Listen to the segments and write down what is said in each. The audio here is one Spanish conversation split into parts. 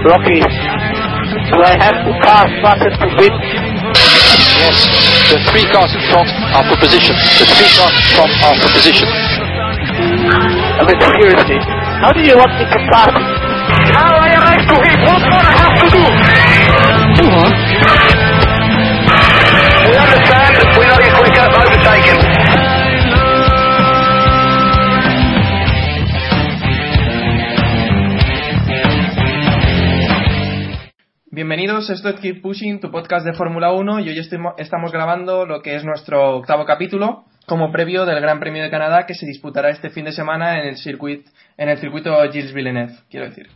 Rocky, do I have to pass button to win? Yes, the three cars in front are for position. The three cars in front are for position. I mean, seriously, how do you want me to pass? How I arrive to him? What more I have to do? Bienvenidos, esto es Keep Pushing, tu podcast de Fórmula 1 y hoy estamos grabando lo que es nuestro octavo capítulo como previo del Gran Premio de Canadá que se disputará este fin de semana en el, circuit, en el circuito Gilles Villeneuve, quiero decir.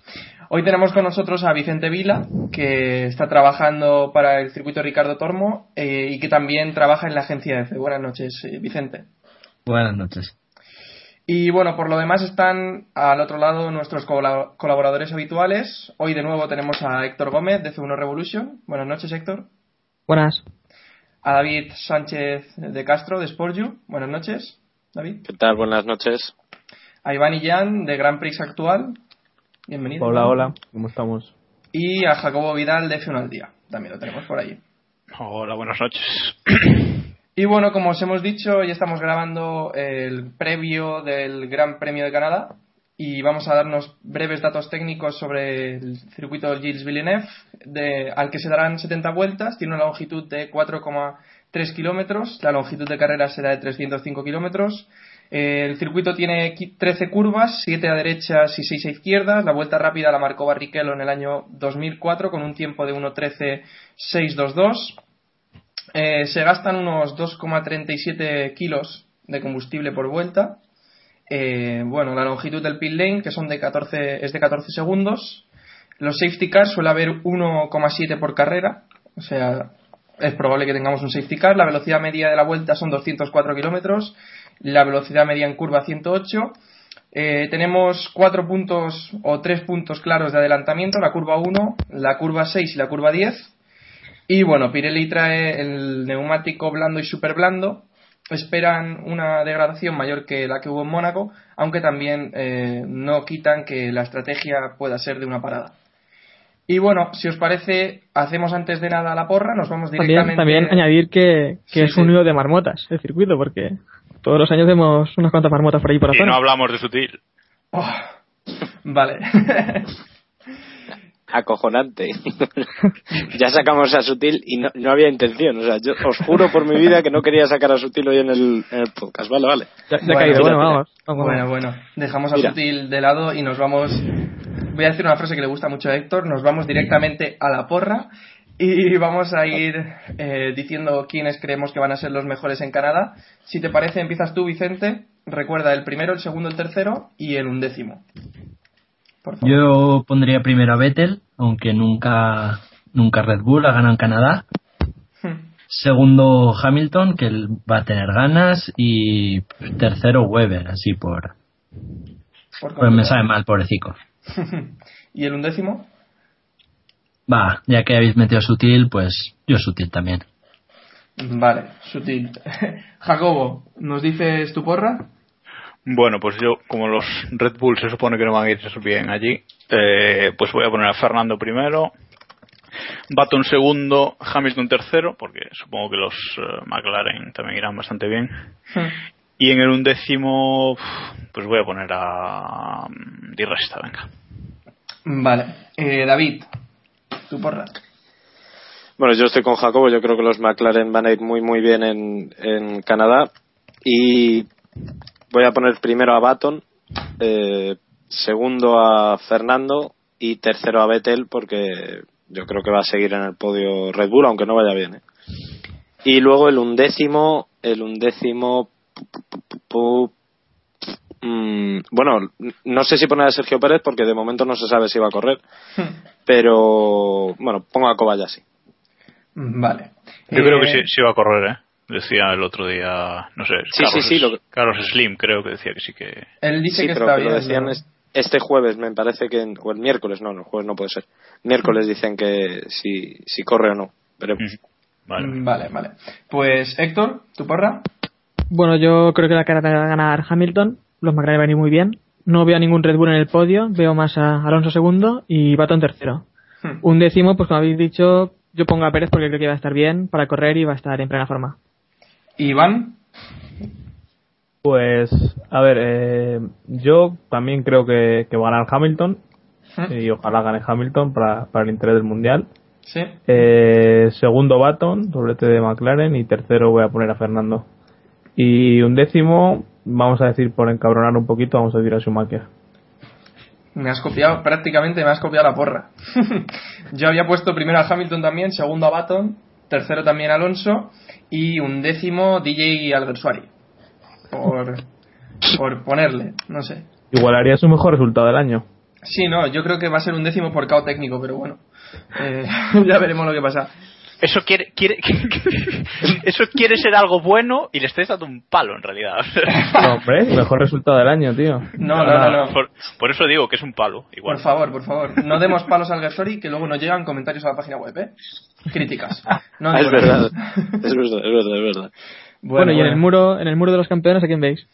Hoy tenemos con nosotros a Vicente Vila, que está trabajando para el circuito Ricardo Tormo eh, y que también trabaja en la agencia EFE. Buenas noches, eh, Vicente. Buenas noches. Y bueno, por lo demás están al otro lado nuestros colab- colaboradores habituales. Hoy de nuevo tenemos a Héctor Gómez de F1 Revolution. Buenas noches, Héctor. Buenas. A David Sánchez de Castro de Sportju. Buenas noches, David. ¿Qué tal? Buenas noches. A Iván Illán de Grand Prix Actual. Bienvenido. Hola, hola. ¿Cómo estamos? Y a Jacobo Vidal de F1 al Día. También lo tenemos por allí. Hola, buenas noches. Y bueno, como os hemos dicho, ya estamos grabando el previo del Gran Premio de Canadá y vamos a darnos breves datos técnicos sobre el circuito Gilles Villeneuve, al que se darán 70 vueltas, tiene una longitud de 4,3 kilómetros, la longitud de carrera será de 305 kilómetros. El circuito tiene qui- 13 curvas, 7 a derechas y 6 a izquierdas. La vuelta rápida la marcó Barrichello en el año 2004 con un tiempo de 1.13.622. Eh, se gastan unos 2,37 kilos de combustible por vuelta. Eh, bueno, la longitud del pit lane, que son de 14, es de 14 segundos. Los safety cars suele haber 1,7 por carrera. O sea, es probable que tengamos un safety car. La velocidad media de la vuelta son 204 kilómetros. La velocidad media en curva 108. Eh, tenemos cuatro puntos o tres puntos claros de adelantamiento, la curva 1, la curva 6 y la curva 10. Y bueno, Pirelli trae el neumático blando y super blando. Esperan una degradación mayor que la que hubo en Mónaco, aunque también eh, no quitan que la estrategia pueda ser de una parada. Y bueno, si os parece, hacemos antes de nada la porra, nos vamos También, directamente. también añadir que, que Sí, es un sí. lío de marmotas el circuito, porque todos los años vemos unas cuantas marmotas por ahí por la Y zona. no hablamos de sutil. Oh, vale. Acojonante. ya sacamos a Sutil y no, no había intención. O sea, yo os juro por mi vida que no quería sacar a Sutil hoy en el, en el podcast. Vale, vale. Ya, ya Bueno, caído, bueno, mira. vamos. vamos, Bueno, vamos. bueno, dejamos a Mira. Sutil de lado y nos vamos. Voy a decir una frase que le gusta mucho a Héctor: nos vamos directamente a la porra y vamos a ir eh, diciendo quiénes creemos que van a ser los mejores en Canadá. Si te parece, empiezas tú, Vicente. Recuerda el primero, el segundo, el tercero y el undécimo. Por favor. Yo pondría primero a Vettel, aunque nunca, nunca Red Bull ha ganado en Canadá. Hmm. Segundo Hamilton, que él va a tener ganas. Y tercero Weber, así por. Por Pues me sabe mal, pobrecito. ¿Y el undécimo? Va, ya que habéis metido sutil, pues yo sutil también. Vale, sutil. Jacobo, ¿nos dices tu porra? Bueno, pues yo, como los Red Bull se supone que no van a ir bien allí, eh, pues voy a poner a Fernando primero, Baton segundo, Hamilton tercero, porque supongo que los eh, McLaren también irán bastante bien. Y en el undécimo, pues voy a poner a mm, Di Resta, venga. Vale. Eh, David, tu porra. Bueno, yo estoy con Jacobo. Yo creo que los McLaren van a ir muy, muy bien en, en Canadá. Y voy a poner primero a Baton, eh, segundo a Fernando y tercero a Vettel porque yo creo que va a seguir en el podio Red Bull, aunque no vaya bien. ¿eh? Y luego el undécimo, el undécimo, Mm, bueno, no sé si poner a Sergio Pérez porque de momento no se sabe si va a correr, pero bueno, pongo a Kobayashi. Vale. Yo creo que Eh, sí, sí va a correr, ¿eh? Decía el otro día, no sé, Sí, Carlos, sí, sí, lo que- Carlos Slim creo que decía que sí que... Él dice Sí, que pero está que lo bien. decían este jueves, me parece que, o el miércoles, no, no, el jueves no puede ser. Miércoles dicen que si, si corre o no. Veremos. Ujú. Vale. Mm, Vale, vale. Pues Héctor, ¿tu porra? Bueno, yo creo que la cara va a ganar Hamilton. Los McLaren van a ir muy bien. No veo a ningún Red Bull en el podio. Veo más a Alonso segundo y Baton tercero. Hmm. Un décimo, pues como habéis dicho, yo pongo a Pérez porque creo que va a estar bien para correr y va a estar en plena forma. Iván. Pues, a ver, eh, yo también creo que, que va a ganar Hamilton y ojalá gane Hamilton para, para el interés del mundial. Sí. Eh, segundo Baton, doblete de McLaren y tercero voy a poner a Fernando. Y un décimo, vamos a decir por encabronar un poquito, vamos a decir a Schumacher. Me has copiado, prácticamente me has copiado la porra. Yo había puesto primero a Hamilton también, segundo a Baton, tercero también Alonso y un décimo DJ Alguersuari. Por, por ponerle, no sé. Igualaría su mejor resultado del año. Sí, no, yo creo que va a ser un décimo por cao técnico, pero bueno. Eh, ya veremos lo que pasa. Eso quiere, quiere eso quiere ser algo bueno y le estáis dando un palo en realidad. No, hombre, mejor resultado del año, tío. No, no, no, no. Por, por eso digo que es un palo, igual. Por favor, por favor. No demos palos al Gersori que luego nos llegan comentarios a la página web, ¿eh? Críticas. No, Ah, es verdad, es verdad, es verdad, es verdad. Bueno, y en el muro, en el muro de los campeones, ¿a quién veis?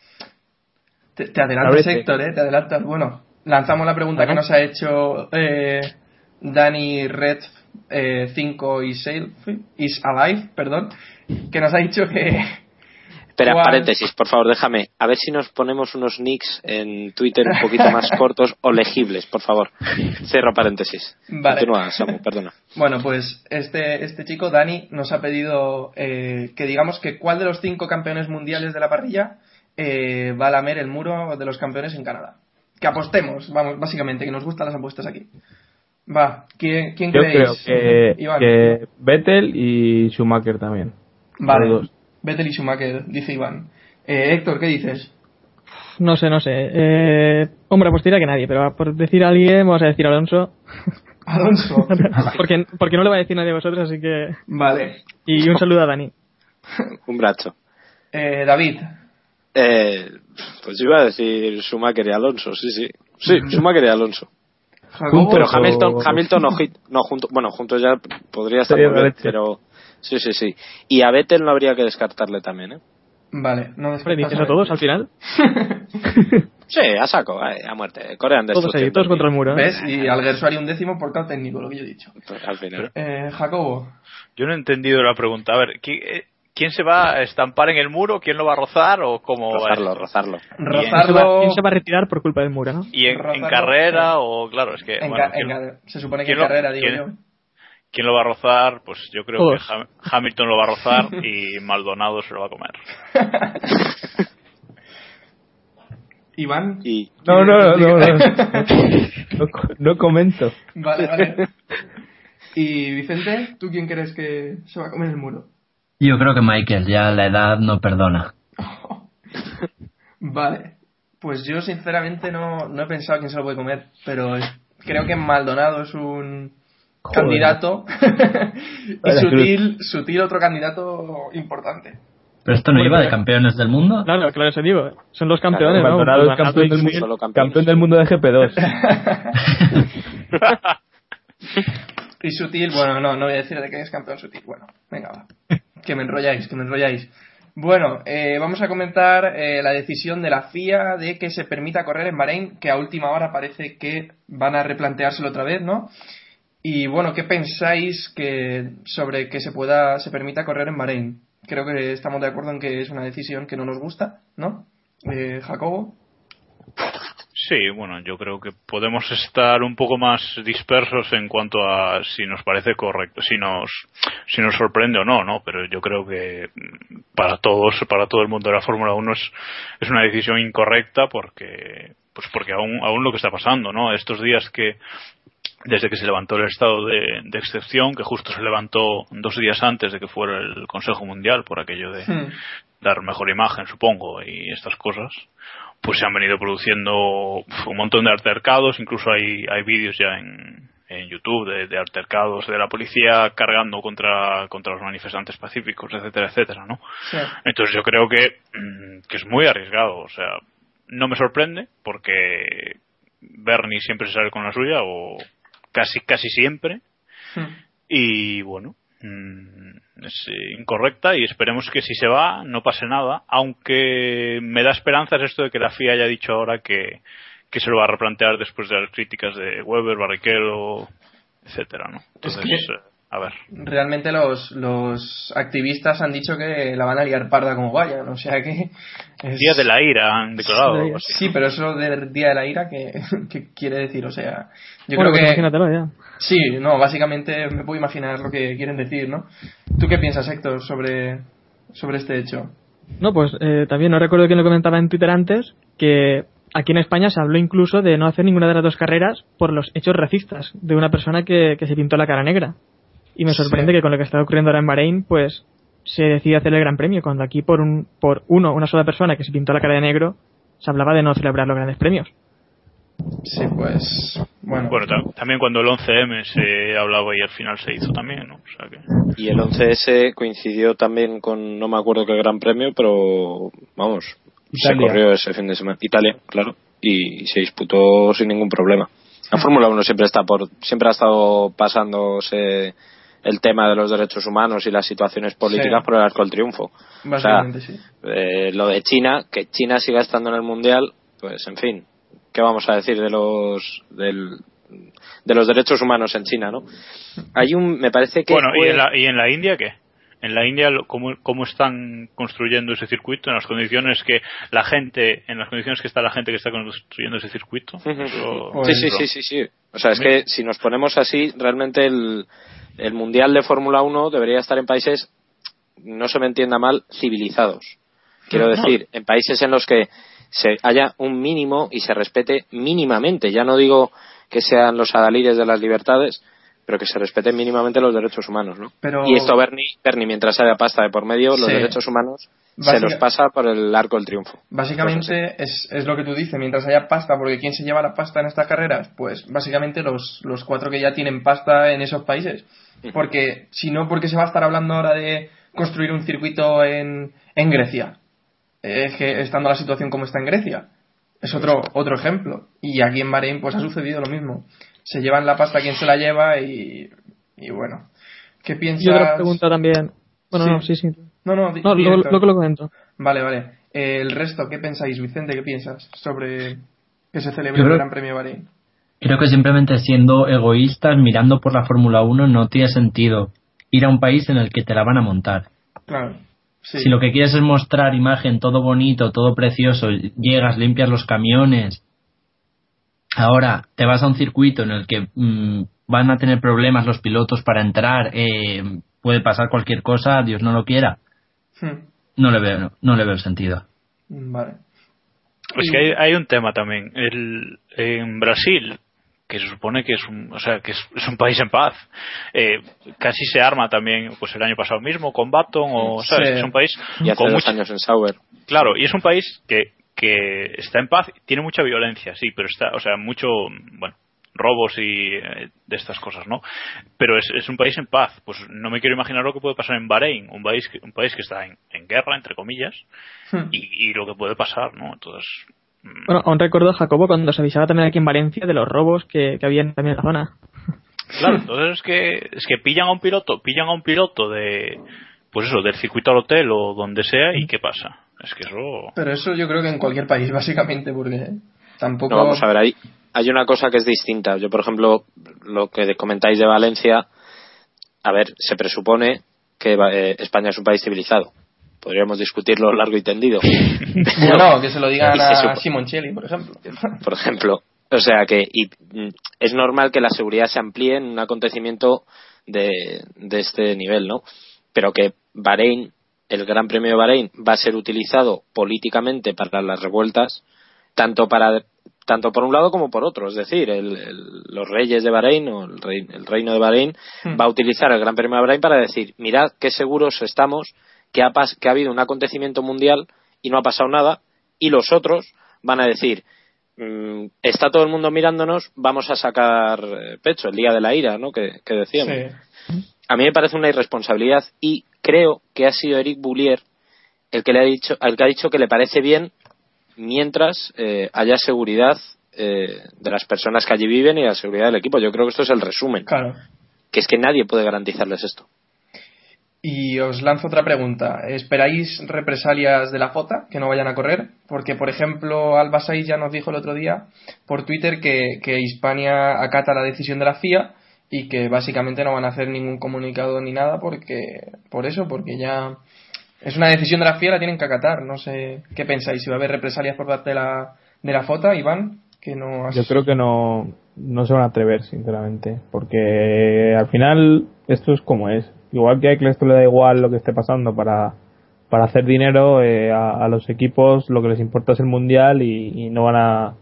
Te, te adelantas. Héctor, ¿eh? Te adelantas. Bueno, lanzamos la pregunta que nos ha hecho eh, Dani Red 5 y Sail, is Alive, perdón, que nos ha dicho que... Espera, paréntesis, por favor, déjame. A ver si nos ponemos unos nicks en Twitter un poquito más cortos o legibles, por favor. Cierro paréntesis. Vale. Continúa, Samu, perdona. Bueno, pues este, este chico, Dani, nos ha pedido eh, que digamos que cuál de los cinco campeones mundiales de la parrilla eh, va a lamer el muro de los campeones en Canadá. Que apostemos, vamos, básicamente, que nos gustan las apuestas aquí. Va, ¿quién, quién Yo creo creéis? que, Iván. que Vettel y Schumacher también. Vale. Vettel y Schumacher, dice Iván. Eh, Héctor, ¿qué dices? No sé, no sé. Eh, hombre, pues tira que nadie, pero por decir a alguien, vamos a decir Alonso. Alonso. porque, porque no le va a decir nadie a vosotros, así que. vale. Y un saludo a Dani. Un brazo. Eh, David. Eh, pues iba a decir Schumacher y Alonso, sí, sí. Sí, Schumacher y Alonso. Pero o- Hamilton, Hamilton o Hit, no, junto, bueno, juntos ya podría estar muy bien, pero sí, sí, sí. Y a Vettel no habría que descartarle también, ¿eh? Vale, no ¿Dices a todos al final? Sí, a saco, eh, a muerte. Corean Todos ahí, todos contra el muro. ¿eh? ¿Ves? Y Alguersuari un décimo por cada técnico, lo que yo he dicho. Al final. Eh, Jacobo. Yo no he entendido la pregunta. A ver, ¿qui- eh, ¿quién se va a estampar en el muro? ¿Quién lo va a rozar? ¿O cómo va Rozarlo, rozarlo. ¿Quién se, va, Rozarlo. quién se va a retirar por culpa del muro, no? ¿Y en, en carrera? O claro, es que. En bueno, en ¿quién, ca- se supone que en carrera, digo quién- yo. quién lo va a rozar? Pues yo creo Todos. que Ham- Hamilton lo va a rozar y Maldonado se lo va a comer. Iván. Y No, no, no, no, no. No comento. Vale, vale. Y Vicente, ¿tú quién crees que se va a comer el muro? Yo creo que Michael, ya la edad no perdona. Vale. Pues yo sinceramente no, no he pensado quién se lo puede comer, pero es- creo que Maldonado es un Joder. candidato y sutil, sutil otro candidato importante. Pero esto no iba de campeones del mundo. Claro, claro, eso digo. Son los campeones, Claro, ¿no? Maldonado es Maldonado campeón del, mundo, campeón del mundo de GP2. Y Sutil, bueno, no, no voy a decir de qué es campeón Sutil. Bueno, venga, va. Que me enrolláis, que me enrolláis. Bueno, eh, vamos a comentar eh, la decisión de la FIA de que se permita correr en Bahrein, que a última hora parece que van a replanteárselo otra vez, ¿no? Y bueno, ¿qué pensáis que sobre que se pueda, se permita correr en Bahrein? Creo que estamos de acuerdo en que es una decisión que no nos gusta, ¿no? Eh, Jacobo. Sí, bueno, yo creo que podemos estar un poco más dispersos en cuanto a si nos parece correcto, si nos, si nos sorprende o no, ¿no? Pero yo creo que mm, para todos, para todo el mundo de la Fórmula 1 es, es una decisión incorrecta porque, pues porque aún, aún lo que está pasando, ¿no? Estos días que, desde que se levantó el estado de, de excepción, que justo se levantó dos días antes de que fuera el Consejo Mundial por aquello de, Hmm. dar mejor imagen, supongo, y estas cosas, pues se han venido produciendo un montón de altercados, incluso hay, hay vídeos ya en, en YouTube de, de altercados de la policía cargando contra, contra los manifestantes pacíficos, etcétera, etcétera, ¿no? Sí. Entonces yo creo que, mm, que es muy arriesgado, o sea, no me sorprende porque Bernie siempre se sale con la suya o casi casi siempre Hmm. y bueno mm, es eh, incorrecta y esperemos que si se va no pase nada aunque me da esperanzas esto de que la FIA haya dicho ahora que, que se lo va a replantear después de las críticas de Weber, Barrichello etcétera ¿no? entonces que- eh, a ver Realmente los, los activistas han dicho que la van a liar parda como vayan, o sea que... es- Día de la ira han declarado así. Sí, pero eso del Día de la Ira, ¿qué, qué quiere decir? O sea, yo bueno, creo pues que... imagínatelo ya. Sí, no, básicamente me puedo imaginar lo que quieren decir, ¿no? ¿Tú qué piensas, Héctor, sobre, sobre este hecho? No, pues eh, también no recuerdo quién lo comentaba en Twitter antes, que aquí en España se habló incluso de no hacer ninguna de las dos carreras por los hechos racistas de una persona que, que se pintó la cara negra. Y me sorprende Sí. que con lo que está ocurriendo ahora en Bahrein, pues se decide hacer el Gran Premio, cuando aquí por un por uno, una sola persona que se pintó la cara de negro, se hablaba de no celebrar los grandes premios. Sí, pues... Bueno, Bueno, ta- también cuando el 11M se hablaba y al final se hizo también, ¿no? O sea que... Y el 11S coincidió también con, no me acuerdo qué gran premio, pero vamos, se corrió ese fin de semana. Italia, claro, y se disputó sin ningún problema. La Fórmula 1 siempre está por, siempre ha estado pasándose el tema de los derechos humanos y las situaciones políticas Sí. por el arco del triunfo. básicamente sí. Eh, lo de China, que China siga estando en el mundial, pues en fin, ¿qué vamos a decir de los del, de los derechos humanos en China, no? Hay un, me parece que Bueno, ¿y en, la, ¿y en la India qué? En la India, lo- ¿cómo, ¿cómo están construyendo ese circuito? En las condiciones que la gente, en las condiciones que está la gente que está construyendo ese circuito. Eso- Sí, sí, sí, sí, sí. O sea, es que si nos ponemos así, realmente el, el Mundial de Fórmula 1 debería estar en países, no se me entienda mal, civilizados. Quiero No. decir, en países en los que se haya un mínimo y se respete mínimamente. Ya no digo que sean los adalides de las libertades, pero que se respeten mínimamente los derechos humanos, ¿no? Pero- Y esto Bernie, Bernie, mientras haya pasta de por medio, los derechos humanos se los pasa por el arco del triunfo. Básicamente es, es lo que tú dices, mientras haya pasta, porque ¿quién se lleva la pasta en estas carreras? Pues básicamente los, los cuatro que ya tienen pasta en esos países. Porque si no, porque se va a estar hablando ahora de construir un circuito en, en Grecia? Es que estando la situación como está en Grecia. Es otro, otro ejemplo. Y aquí en Bahrein pues ha sucedido lo mismo. Se llevan la pasta quien se la lleva y, y bueno. ¿Qué piensas? Y otra pregunta también. Bueno, Sí. no, sí, sí. No, no, No, Héctor. luego lo comento. Vale, vale. Eh, el resto, ¿qué pensáis, Vicente? ¿Qué piensas sobre que se celebre Yo el Gran Premio de Bahrein? Creo que simplemente siendo egoístas, mirando por la Fórmula 1, no tiene sentido ir a un país en el que te la van a montar. Claro. Sí. Si lo que quieres es mostrar imagen, todo bonito, todo precioso, llegas, limpias los camiones, ahora te vas a un circuito en el que mm, van a tener problemas los pilotos para entrar, eh, puede pasar cualquier cosa, Dios no lo quiera, Hmm, no le veo, no, le veo el sentido. Vale. Es que hay, hay un tema también. El, en Brasil, que se supone que es un, o sea, que es, es un país en paz, eh, casi se arma también, pues el año pasado mismo, con Baton, o, ¿sabes? Sí. Es un país Y hace con dos mucha- años en Sauber. Claro, y es un país que, que está en paz, tiene mucha violencia, sí, pero está, o sea, mucho, bueno, robos y eh, de estas cosas, ¿no? Pero es, es un país en paz. Pues no me quiero imaginar lo que puede pasar en Bahrein, un país que, un país que está en, en guerra, entre comillas, Hmm. y, y lo que puede pasar, ¿no? Entonces, mm, Bueno, aún recuerdo, Jacobo, cuando se avisaba también aquí en Valencia de los robos que, que había también en la zona. Claro, entonces es que es que pillan a un piloto, pillan a un piloto de pues eso, del circuito al hotel o donde sea y qué pasa. Es que eso Pero eso yo creo que en cualquier país, básicamente, porque tampoco. No, vamos a ver, hay, hay una cosa que es distinta. Yo, por ejemplo, lo que comentáis de Valencia, a ver, se presupone que eh, España es un país civilizado. Podríamos discutirlo largo y tendido. Bueno, que se lo digan se a Simoncelli, por ejemplo. por ejemplo. O sea que y, mm, es normal que la seguridad se amplíe en un acontecimiento de, de este nivel, ¿no? Pero que Bahrein, el Gran Premio de Bahrein, va a ser utilizado políticamente para las revueltas, tanto para tanto por un lado como por otro. Es decir, el- el- los reyes de Bahrein o el, rei- el reino de Bahrein Hmm. va a utilizar el Gran Premio de Bahrein para decir, mirad qué seguros estamos, que ha, pas- que ha habido un acontecimiento mundial y no ha pasado nada, y los otros van a decir, mm, está todo el mundo mirándonos, vamos a sacar eh, pecho, el día de la ira, ¿no? Que, que decíamos. Sí. A mí me parece una irresponsabilidad y creo que ha sido Eric Boulier el que le ha dicho, el que ha dicho que le parece bien mientras eh, haya seguridad eh, de las personas que allí viven y la seguridad del equipo. Yo creo que esto es el resumen, Claro. que es que nadie puede garantizarles esto. Y os lanzo otra pregunta. ¿Esperáis represalias de la FOTA que no vayan a correr? Porque, por ejemplo, Alba Saiz ya nos dijo el otro día por Twitter que, que Hispania acata la decisión de la FIA y que básicamente no van a hacer ningún comunicado ni nada porque por eso, porque ya es una decisión de la FIA, la tienen que acatar. No sé qué pensáis, si va a haber represalias por parte de la, de la FOTA, Iván, que no has- Yo creo que no, no se van a atrever, sinceramente, porque al final esto es como es. Igual que a esto le da igual lo que esté pasando para, para hacer dinero, eh, a, a los equipos lo que les importa es el mundial y, y no van a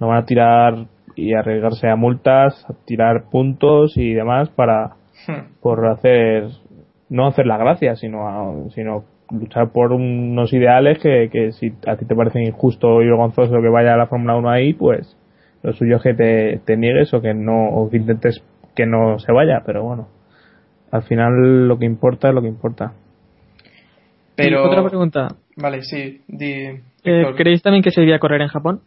no van a tirar y arriesgarse a multas, a tirar puntos y demás para Hmm. por hacer no hacer la gracia, sino a- sino luchar por unos ideales que, que si a ti te parece injusto y vergonzoso que vaya a la Fórmula 1 ahí, pues lo suyo es que te, te niegues o que no o que intentes que no se vaya, pero bueno, al final lo que importa es lo que importa. Pero... Y otra pregunta. Vale, sí. Di, Eh. ¿Creéis también que se debía correr en Japón?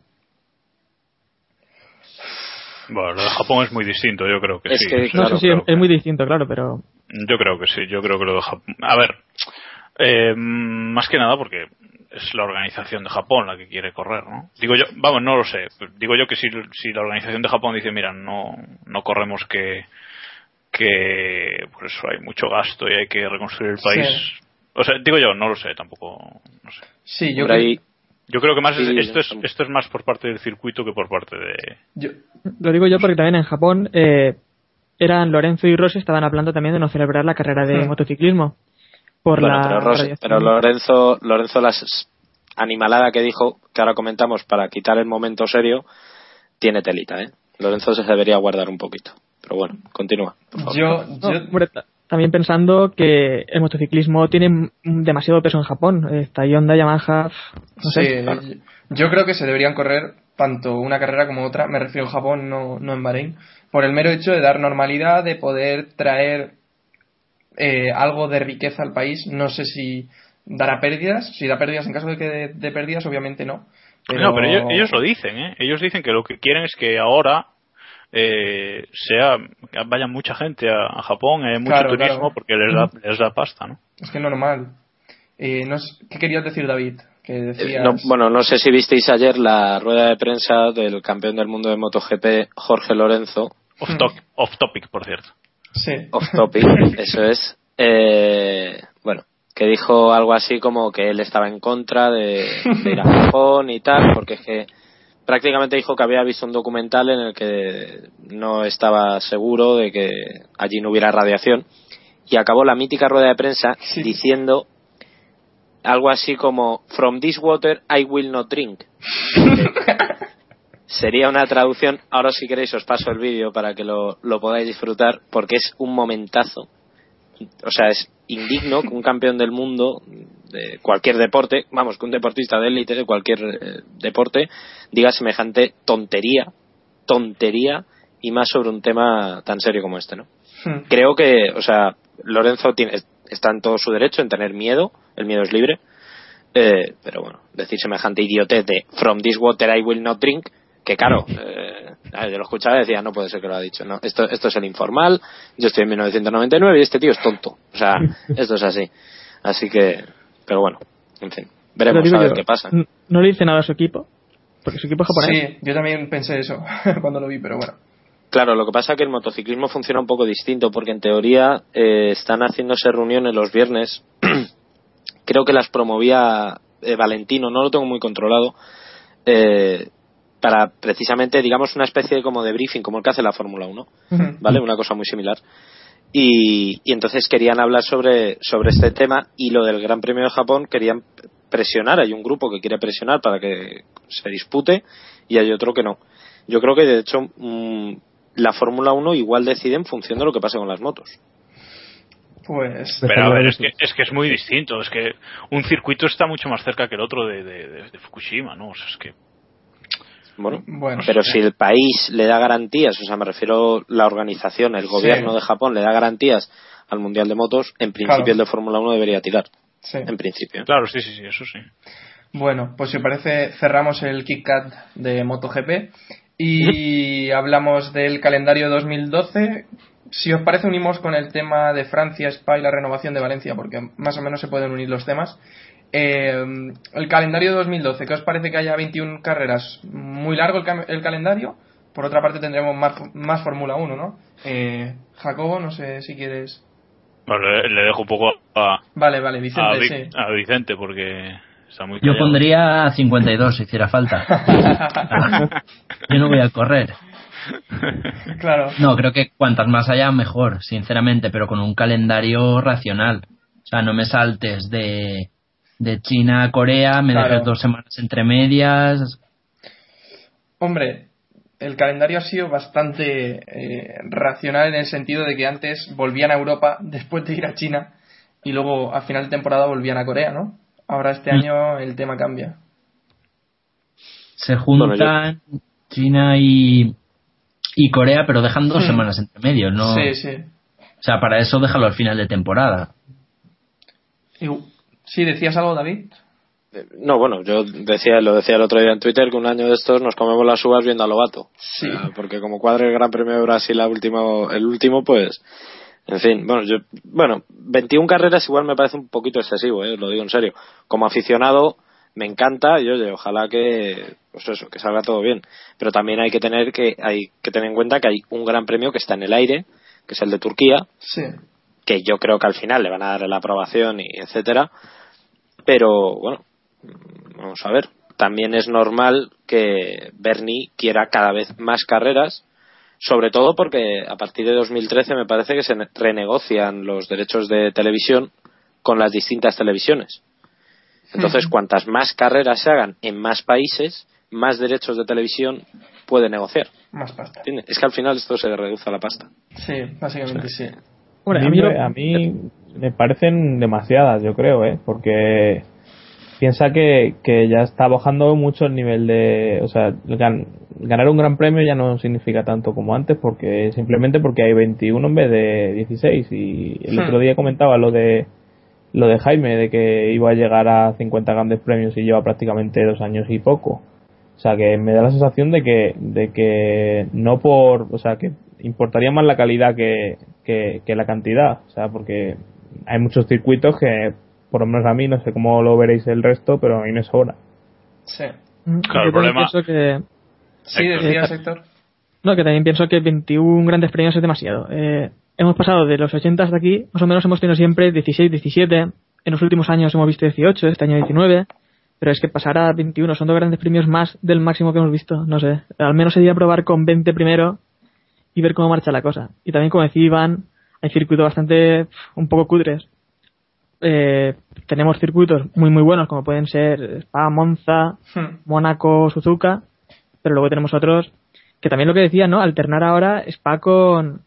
Bueno, lo de Japón es muy distinto, yo creo que Es sí. que, No Claro, sé si es, que- es muy distinto, claro, pero Yo creo que sí, yo creo que lo de Japón. A ver, eh, más que nada porque es la organización de Japón la que quiere correr, ¿no? Digo yo, vamos, no lo sé. Digo yo que si, si la organización de Japón dice, mira, no, no corremos que, que por eso hay mucho gasto y hay que reconstruir el país. Sí. O sea, digo yo, no lo sé, tampoco, no sé. Sí, yo creo- ahí- Yo creo que más Sí, esto es esto es más por parte del circuito que por parte de yo- lo digo yo porque también en Japón eh, eran Lorenzo y Rossi estaban hablando también de no celebrar la carrera de Hmm. motociclismo por bueno, la pero, Rossi- pero Lorenzo, Lorenzo las animalada que dijo, que ahora comentamos para quitar el momento serio, tiene telita, ¿eh? Lorenzo se debería guardar un poquito. Pero bueno, continúa. por favor. yo, también pensando que el motociclismo tiene demasiado peso en Japón. Está Honda, Yamaha, no sé. Sí, claro. yo- creo que se deberían correr tanto una carrera como otra, me refiero en Japón, no, no en Bahrein, por el mero hecho de dar normalidad, de poder traer eh, algo de riqueza al país. No sé si dará pérdidas, si da pérdidas en caso de que de, de pérdidas, obviamente no. Pero, No, pero ellos, ellos lo dicen, ¿eh? Ellos dicen que lo que quieren es que ahora eh, sea vaya mucha gente a, a Japón, eh, mucho Claro, turismo, claro. porque les da, les da pasta, ¿no? Es que es normal. Eh, no ¿Qué querías decir, David? Que Eh, decías... no, bueno, no sé si visteis ayer la rueda de prensa del campeón del mundo de MotoGP, Jorge Lorenzo, Off, to- off topic, por cierto. Sí. off topic, eso es. Eh, bueno, que dijo algo así como que él estaba en contra de, de ir a Japón y tal, porque es que prácticamente dijo que había visto un documental en el que no estaba seguro de que allí no hubiera radiación y acabó la mítica rueda de prensa Sí. diciendo algo así como From this water I will not drink. Sería una traducción, ahora si queréis os paso el vídeo para que lo, lo podáis disfrutar, porque es un momentazo. O sea, es indigno que un campeón del mundo de cualquier deporte, vamos, que un deportista de élite de cualquier eh, deporte diga semejante tontería, tontería, y más sobre un tema tan serio como este, ¿no? Hmm. Creo que, o sea, Lorenzo tiene, está en todo su derecho en tener miedo, el miedo es libre, eh, pero bueno, decir semejante idiotez de From this water I will not drink, que claro, eh, yo lo escuchaba y decía, no puede ser que lo ha dicho, no, esto, esto es el informal, yo estoy en 1999 y este tío es tonto, o sea, esto es así, así que, pero bueno, en fin, veremos a ver yo, qué pasa. No le dice nada a su equipo, porque su equipo es japonés. Sí, yo también pensé eso cuando lo vi, pero bueno. Claro, lo que pasa es que el motociclismo funciona un poco distinto, porque en teoría eh, están haciéndose reuniones los viernes. Creo que las promovía eh, Valentino, no lo tengo muy controlado, eh, para precisamente, digamos, una especie como de briefing, como el que hace la Fórmula 1, ¿vale? Una cosa muy similar. Y, y entonces querían hablar sobre, sobre este tema y lo del Gran Premio de Japón querían presionar. Hay un grupo que quiere presionar para que se dispute y hay otro que no. Yo creo que de hecho mm, la Fórmula 1 igual decide en función de lo que pase con las motos. Pues Pero a ver, es que, es que es muy distinto. Es que un circuito está mucho más cerca que el otro de, de, de- de Fukushima, ¿no? O sea, es que Bueno, Bueno. pero si el país le da garantías, o sea, me refiero la organización, el gobierno de Japón le da garantías al Mundial de Motos, en principio Claro. el de Fórmula 1 debería tirar. Sí. En principio. Claro, sí, sí, sí, eso sí. Bueno, pues si os parece, cerramos el KitKat de MotoGP y hablamos del calendario 2012. Si os parece, unimos con el tema de Francia, Spa y la renovación de Valencia, porque más o menos se pueden unir los temas. Eh, el calendario 2012, ¿qué os parece que haya 21 carreras? Muy largo el, calendario. Por otra parte, tendremos más, más Fórmula 1, ¿no? Eh, Jacobo, no sé si quieres. Vale, le dejo un poco a, Vale, vale, a, Vicente, Vi- sí. a Vicente porque está muy Yo pondría 52 si hiciera falta. Yo no voy a correr. claro. No, creo que cuantas más haya, mejor, sinceramente, pero con un calendario racional. O sea, no me saltes de, de China a Corea, me Claro. dejes dos semanas entre medias. Hombre, el calendario ha sido bastante eh, racional en el sentido de que antes volvían a Europa después de ir a China y luego a final de temporada volvían a Corea, ¿no? Ahora este Mm. año el tema cambia. Se juntan China y, y Corea, pero dejan dos Hmm. semanas entre medios, ¿no? Sí, sí. O sea, para eso déjalo al final de temporada. Y- sí, decías algo, David. Eh, No, bueno, yo decía, lo decía el otro día en Twitter que un año de estos nos comemos las uvas viendo a Lobato. Sí. Porque como cuadre el Gran Premio de Brasil la último, el último, pues, en fin, bueno, yo, bueno, 21 carreras igual me parece un poquito excesivo, eh, lo digo en serio. Como aficionado me encanta y oye, ojalá que, pues eso, que salga todo bien. Pero también hay que tener que, hay que tener en cuenta que hay un Gran Premio que está en el aire, que es el de Turquía, Sí. Que yo creo que al final le van a dar la aprobación y etcétera. Pero bueno vamos a ver. También es normal que Bernie quiera cada vez más carreras sobre todo porque a partir de 2013 me parece que se ne- renegocian los derechos de televisión con las distintas televisiones. Entonces cuantas más carreras se hagan en más países más derechos de televisión puede negociar. Más pasta. ¿Entiendes? es que al final esto se reduce a la pasta. Sí, básicamente sí. Hombre, a, mí, me- a mí me parecen demasiadas, yo creo, ¿eh? Porque piensa que, que ya está bajando mucho el nivel de... O sea, gan- ganar un gran premio ya no significa tanto como antes, porque simplemente porque hay 21 en vez de 16. Y el Hmm. otro día comentaba lo de lo de Jaime, de que iba a llegar a 50 grandes premios y lleva prácticamente dos años y poco. O sea, que me da la sensación de que, de que no por, o sea, que importaría más la calidad que, que, que la cantidad. O sea, porque hay muchos circuitos que, por lo menos a mí, no sé cómo lo veréis el resto, pero a mí me sobra. Sí. Mm, Claro, el problema- pienso que, Sí, Héctor. decías, Héctor. no, que también pienso que 21 grandes premios es demasiado. Eh, hemos pasado de los 80 hasta aquí, más o menos hemos tenido siempre 16, 17. En los últimos años hemos visto 18, este año 19. Pero es que pasar a 21 son dos grandes premios más del máximo que hemos visto. No sé. Al menos sería probar con 20 primero y ver cómo marcha la cosa. Y también, como decía Iván, hay circuitos bastante, un poco cutres. Eh, tenemos circuitos muy, muy buenos, como pueden ser Spa, Monza, Hmm. Mónaco, Suzuka, pero luego tenemos otros que también lo que decía, ¿no? Alternar ahora Spa con,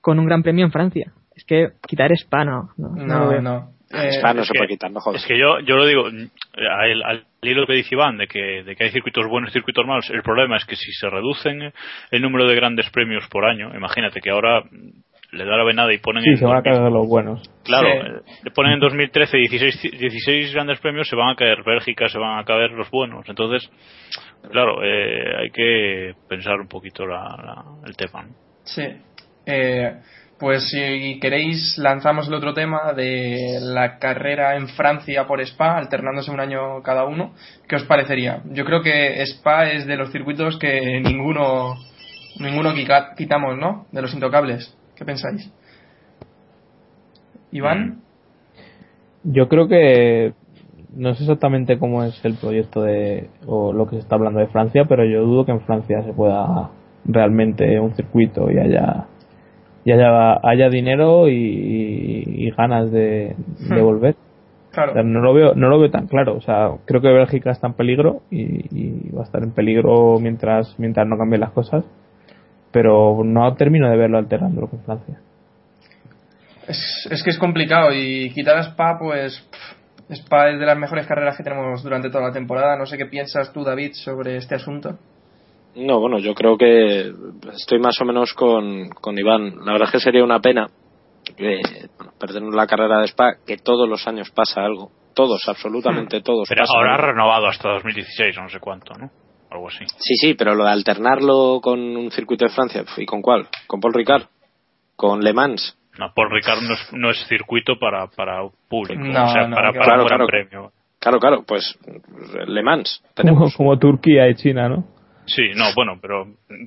con un gran premio en Francia. Es que quitar Spa no. No, no no. Eh, no es se que- puede quitar no jodas Es que yo, yo lo digo, al, al hilo que dice Iván, de que, de que hay circuitos buenos y circuitos malos, el problema es que si se reducen el número de grandes premios por año, imagínate que ahora le da la venada y ponen Sí, en se van a 2000 caer los buenos. Claro, Sí. eh, le ponen en 2013 16, 16 grandes premios, se van a caer Bélgica, se van a caer los buenos. Entonces, claro, eh, hay que pensar un poquito la, la- el tema. ¿no? Sí. Eh, pues si queréis, lanzamos el otro tema de la carrera en Francia por Spa, alternándose un año cada uno. ¿Qué os parecería? Yo creo que Spa es de los circuitos que ninguno, ninguno quitamos, ¿no? De los intocables. ¿Qué pensáis? Iván. Yo creo que no sé exactamente cómo es el proyecto de o lo que se está hablando de Francia, pero yo dudo que en Francia se pueda realmente un circuito y haya y haya, haya dinero y, y ganas de, de Hmm. volver. Claro. O sea, no lo veo no lo veo tan claro. O sea, creo que Bélgica está en peligro y, y va a estar en peligro mientras mientras no cambien las cosas. Pero no termino de verlo alterando con Francia. Es, es que es complicado y quitar a Spa, pues pff, Spa es de las mejores carreras que tenemos durante toda la temporada. No sé qué piensas tú, David, sobre este asunto. No, bueno, yo creo que estoy más o menos con, con Iván. La verdad es que sería una pena que, bueno, perder la carrera de Spa, que todos los años pasa algo. Todos, absolutamente todos. Pero ahora ha algo. renovado hasta 2016 o no sé cuánto, ¿no? Algo así. Sí, sí, pero lo de alternarlo con un circuito de Francia, ¿y con cuál? ¿Con Paul Ricard? ¿Con Le Mans? No, Paul Ricard no es, no es circuito para, para público, No, o sea, no, para, para va. un gran Claro, claro. premio. Claro, claro, pues Le Mans. Como, Tenemos. como Turquía y China, ¿no? Sí, no, bueno, pero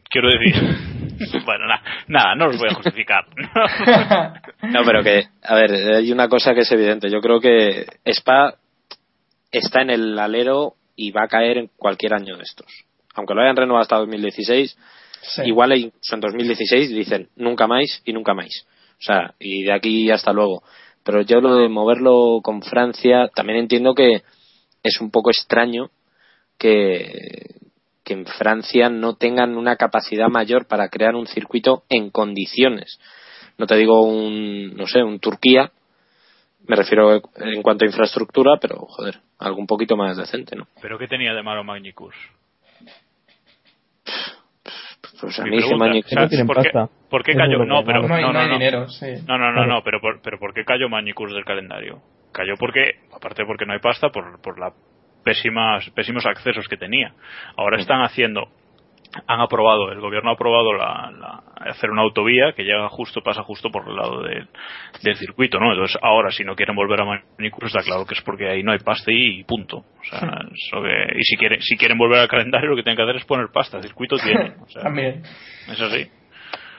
quiero decir. bueno, na- nada, no os voy a justificar. No, pero que, a ver, hay una cosa que es evidente. Yo creo que Spa está en el alero y va a caer en cualquier año de estos. Aunque lo hayan renovado hasta 2016, Sí. igual en 2016 dicen nunca más y nunca más. O sea, y de aquí hasta luego. Pero yo lo de moverlo con Francia, también entiendo que es un poco extraño que, que en Francia no tengan una capacidad mayor para crear un circuito en condiciones. No te digo un, no sé, un Turquía, me refiero en cuanto a infraestructura, pero joder, algo un poquito más decente, ¿no? pero ¿qué tenía de malo Magnicus? Pues a mí tienen ¿por, qué, pasta. por qué cayó? No, pero no hay, no, no hay no, no. dinero, sí. No, no, no, no, pero por, pero ¿por qué cayó Magnicus del calendario? Cayó porque, aparte porque no hay pasta, por, por la pésimas, pésimos accesos que tenía. Ahora están haciendo, han aprobado, el gobierno ha aprobado la, la- hacer una autovía que llega justo, pasa justo por el lado del, del circuito, ¿no? Entonces ahora si no quieren volver a Magnicus está claro que es porque ahí no hay pasta y punto. O sea, eso que- y si quieren, si quieren volver al calendario lo que tienen que hacer es poner pasta, circuito tienen. O sea, También. es así.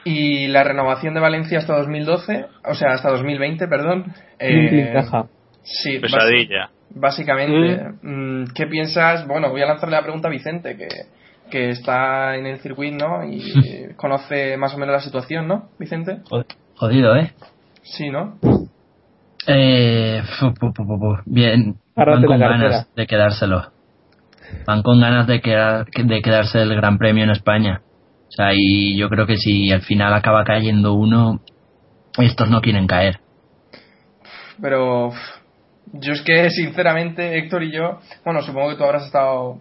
Y la renovación de Valencia hasta 2012, o sea, hasta 2020, perdón. Eh, caja. Sí, Pesadilla. Básicamente. Mm, ¿Qué piensas? Bueno, voy a lanzarle la pregunta a Vicente, que, que está en el circuito, ¿no? Y conoce más o menos la situación, ¿no, Vicente? Jod- Jodido, ¿eh? Sí, ¿no? Eh, fu- pu- pu- pu- pu. bien, van con ganas de quedárselo. Van con ganas de, quedar- de quedarse el Gran Premio en España. O sea, y yo creo que si al final acaba cayendo uno, estos no quieren caer. Pero yo es que, sinceramente, Héctor y yo, bueno, supongo que tú habrás estado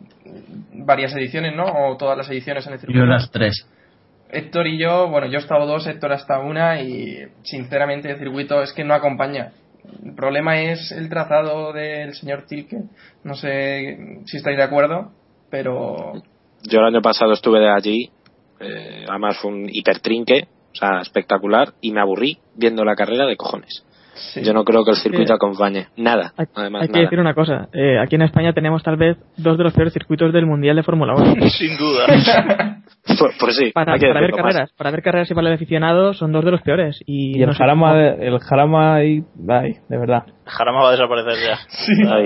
varias ediciones, ¿no? O todas las ediciones en el circuito. Yo las tres. Héctor y yo, bueno, yo he estado dos, Héctor ha estado una y sinceramente el circuito es que no acompaña. El problema es el trazado del señor Tilke. No sé si estáis de acuerdo, pero Yo el año pasado estuve de allí, eh, además fue un hipertrinque, o sea, espectacular, y me aburrí viendo la carrera de cojones. Sí. Yo no creo que el circuito Sí. acompañe. Nada, Hay, además hay que nada. decir una cosa. eh, aquí en España tenemos tal vez dos de los peores circuitos del Mundial de Fórmula 1. Sin duda. Pues, pues sí, Para, hay que para ver más. carreras, para ver carreras y para el aficionado son dos de los peores. Y, Y el no jarama, de- el jarama ahí, ay, de verdad. Jarama va a desaparecer ya. Ahí.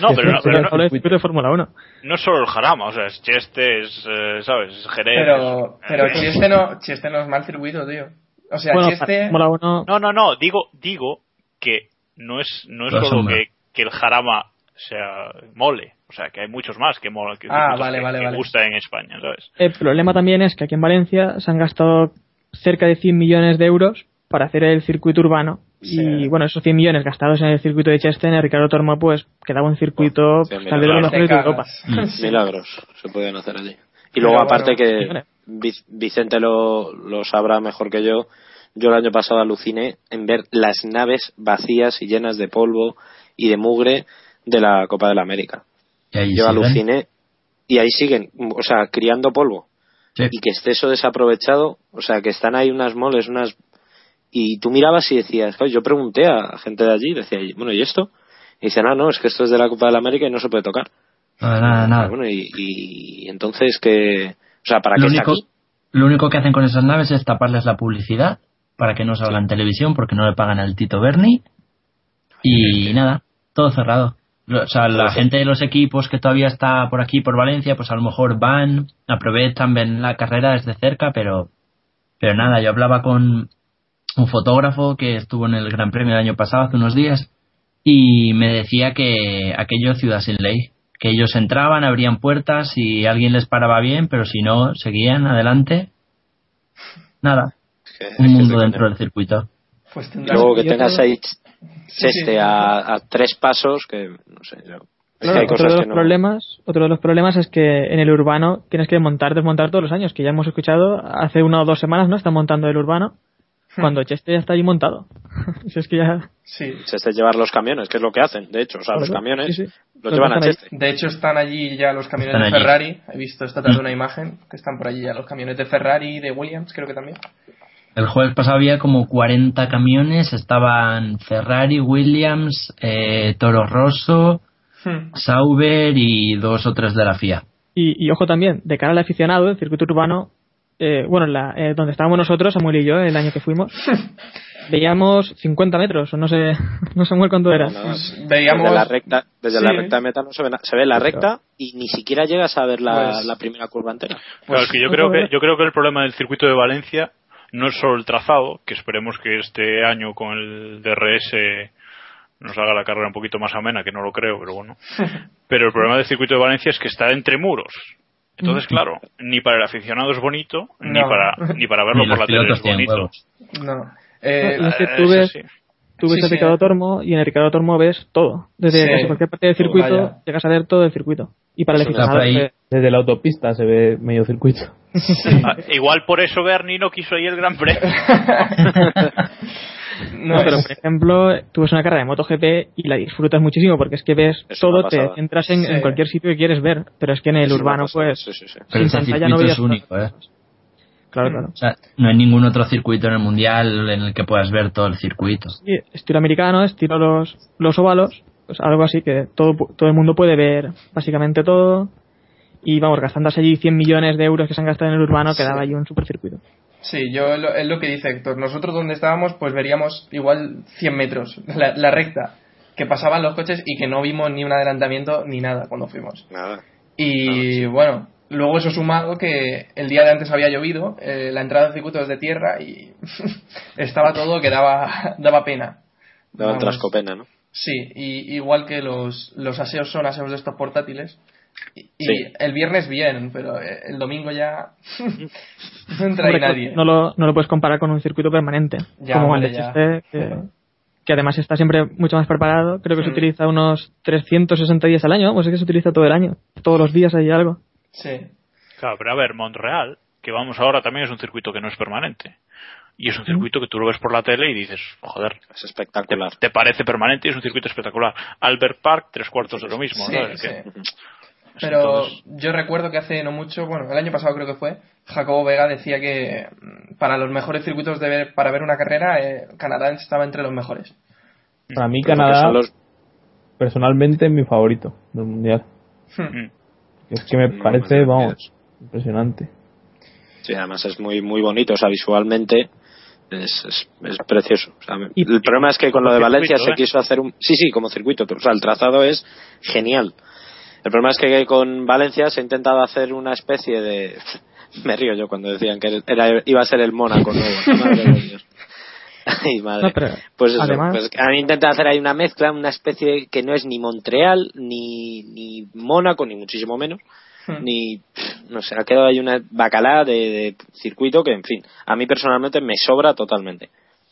No, pero, no, es pero el no, solo circuito de Fórmula 1. no es solo el Jarama, o sea, es Cheste, es, eh, ¿sabes? Es Jerez. pero, pero Cheste no, Cheste no es mal circuito, tío. O sea, bueno, Cheste, Fórmula 1 No, no, no, digo, digo que no es, no es Lo solo que, que el Jarama sea mole, o sea, que hay muchos más que, mola, que, Ah, circuitos vale, que, vale, que vale. gusta en España, ¿sabes? El problema también es que aquí en Valencia se han gastado cerca de 100 millones de euros para hacer el circuito urbano. Sí. Y bueno, esos 100 millones gastados en el circuito de Chester, en Ricardo Tormo, pues quedaba un circuito Sí, pues, mira, tal vez de los claro. mejores de te Europa. Sí. Milagros se pueden hacer allí. Y Pero luego, bueno, aparte que Vicente lo, lo sabrá mejor que yo, yo el año pasado aluciné en ver las naves vacías y llenas de polvo y de mugre de la Copa de la América. Y ahí yo siguen. aluciné y ahí siguen, o sea, criando polvo. Sí. Y que esté eso desaprovechado, o sea, que están ahí unas moles, unas... Y tú mirabas y decías, "Joder, yo pregunté a gente de allí, decía, bueno, ¿y esto? Y dicen, ah, no, es que esto es de la Copa de la América y no se puede tocar. Nada, nada, nada. Bueno, y, y entonces que... O sea, ¿para lo, qué está único, aquí? lo único que hacen con esas naves es taparles la publicidad para que no salga en televisión porque no le pagan al Tito Berni. Y nada, todo cerrado. O sea, la gente de los equipos que todavía está por aquí, por Valencia, pues a lo mejor van, aprovechan, ven la carrera desde cerca, pero, pero nada, yo hablaba con un fotógrafo que estuvo en el Gran Premio el año pasado, hace unos días, y me decía que aquello ciudad sin ley, que ellos entraban, abrían puertas y alguien les paraba bien, pero si no, seguían adelante. Nada, que- un que mundo dentro del circuito. Pues Y luego que yo tengas ahí sí. a, a tres pasos, que no sé, yo Es que hay otro cosas de los que no- problemas, otro de los problemas es que en el urbano tienes que montar, desmontar todos los años, que ya hemos escuchado hace una o dos semanas, ¿no? Están montando el urbano, cuando Cheste ya está allí montado. si es que ya... Sí. Se este llevar los camiones, que es lo que hacen, de hecho. O sea, los Claro, camiones sí, sí. los Los llevan a dejan ahí. Cheste. De hecho, están allí ya los camiones Están de allí. Ferrari. He visto esta tarde una imagen que están por allí ya los camiones de Ferrari y de Williams, creo que también. El jueves pasado había como 40 camiones, estaban Ferrari, Williams, eh, Toro Rosso, Hmm. Sauber y dos o tres de la FIA. Y, y ojo también, de cara al aficionado, el circuito urbano, eh, bueno, la, eh, donde estábamos nosotros, Samuel y yo, el año que fuimos, veíamos 50 metros, o no sé, no sé muy cuánto era. Pues veíamos. Desde la recta, desde Sí. la recta de meta no se ve, na- se ve la recta y ni siquiera llegas a ver la, Pues- la primera curva entera. Claro, es que yo Pues, creo que, joder. yo creo que el problema del circuito de Valencia no es solo el trazado, que esperemos que este año con el DRS nos haga la carrera un poquito más amena, que no lo creo, pero bueno. Pero el problema del circuito de Valencia es que está entre muros. Entonces, claro, ni para el aficionado es bonito, ni No. para ni para verlo Ni por la tele es bonito. No. Eh, Y es que Eh, tú ves, sí. tú ves Sí, el sí. Ricardo Tormo y en el Ricardo Tormo ves todo. Desde Sí. casi cualquier parte del circuito Vaya. llegas a ver todo el circuito. Y para el aficionado, Desde la autopista se ve medio circuito. Ah, igual por eso Bernie no quiso ir el Gran Premio. No, pero por ejemplo, tú ves una carrera de MotoGP y la disfrutas muchísimo porque es que ves Es todo, te centras en, Sí. en cualquier sitio que quieres ver. Pero es que en el Es urbano, pues, Sí, sí, sí. Pero sin ese pantalla circuito no es único, ¿eh? Claro, Mm. claro. O sea, no hay ningún otro circuito en el mundial en el que puedas ver todo el circuito. Y estilo americano, estilo los, los óvalos, pues algo así que todo, todo el mundo puede ver básicamente todo. Y vamos, gastándose allí 100 millones de euros que se han gastado en el urbano, quedaba allí un supercircuito. Sí, yo lo- es lo que dice Héctor. Nosotros donde estábamos, pues veríamos igual 100 metros, la, la recta, que pasaban los coches y que no vimos ni un adelantamiento ni nada cuando fuimos. Nada. Y bueno, luego eso sumado que el día de antes había llovido, eh, la entrada del circuito es de tierra y estaba todo que daba, daba pena. Daban Vamos. trascopena, ¿no? Sí, y, igual que los, los aseos son aseos de estos portátiles. Y, y Sí. el viernes bien, pero el domingo ya no entra ahí Hombre, nadie. No lo, no lo puedes comparar con un circuito permanente, Ya, como el de que, que además está siempre mucho más preparado. Creo que se Mm. utiliza unos 360 días al año, pues es que se utiliza todo el año. Todos los días hay algo. Sí. Claro, pero a ver, Montreal, que vamos ahora también es un circuito que no es permanente. Y es un circuito que tú lo ves por la tele y dices, joder, Es te, espectacular. te parece permanente y es un circuito espectacular. Albert Park, tres cuartos de lo mismo, Sí, ¿sabes? sí. Que- Pero yo recuerdo que hace no mucho, bueno, el año pasado creo que fue, Jacobo Vega decía que mm, para los mejores circuitos de ver, para ver una carrera, eh, Canadá estaba entre los mejores. Para mí Canadá, los- personalmente, es mi favorito del mundial. Mm. Es que me parece, vamos, impresionante. Sí, además es muy muy bonito, o sea, visualmente es, es, es precioso. O sea, el problema es que con lo de Valencia circuito, se ¿eh? quiso hacer un... Sí, sí, como circuito, o sea, el trazado es genial. El problema es que con Valencia se ha intentado hacer una especie de... Me río yo cuando decían que era, iba a ser el Mónaco nuevo. Madre de Dios. Ay, madre. No, Pues eso, además- pues han intentado hacer ahí una mezcla, una especie que no es ni Montreal, ni, ni Mónaco, ni muchísimo menos, Hmm. ni, no sé, ha quedado ahí una bacalá de, de circuito que, en fin, a mí personalmente me sobra totalmente.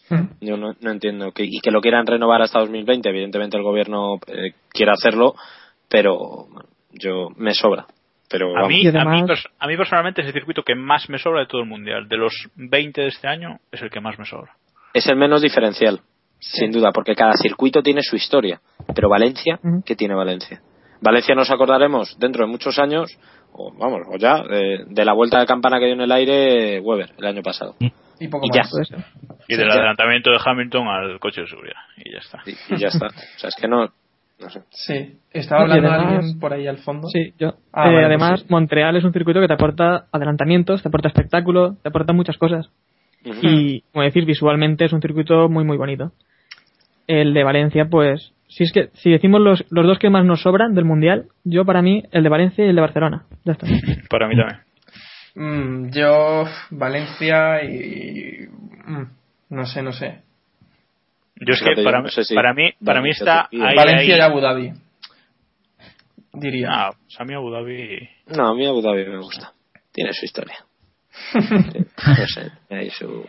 Hmm. Yo no, no entiendo que, y que lo quieran renovar hasta 2020, evidentemente el gobierno eh, quiere hacerlo, pero bueno, yo me sobra. Pero A mí, a, mí, a mí personalmente es el circuito que más me sobra de todo el mundial. De los 20 de este año, es el que más me sobra. es el menos diferencial, sin duda, porque cada circuito tiene su historia. Pero Valencia, Ujú. ¿qué tiene Valencia? Valencia nos acordaremos dentro de muchos años, o vamos, o ya, eh, de la vuelta de campana que dio en el aire Weber el año pasado. Y poco Y ya. más. ser. Y Sí, del ya. adelantamiento de Hamilton al coche de seguridad. Y ya está. Y, y ya está. O sea, es que no, no sé. Sí. Estaba hablando además- alguien por ahí al fondo. Sí, yo. Ah, Eh, vale, además, pues sí. Montreal es un circuito que te aporta adelantamientos, te aporta espectáculo, te aporta muchas cosas. Y, como decir, visualmente es un circuito muy, muy bonito. El de Valencia, pues, si es que, si decimos los, los dos que más nos sobran del Mundial, yo para mí, el de Valencia y el de Barcelona. Ya está. Para mí también. Mm, yo, Valencia y... mm, no sé, no sé. Yo es Fíjate, que yo para, no sé si para mí, para mí Valencia, está ahí, Valencia ahí. y Abu Dhabi. Diría. Ah, pues a mí Abu Dhabi. No, a mí Abu Dhabi me gusta. Tiene su historia. No sé, hay su...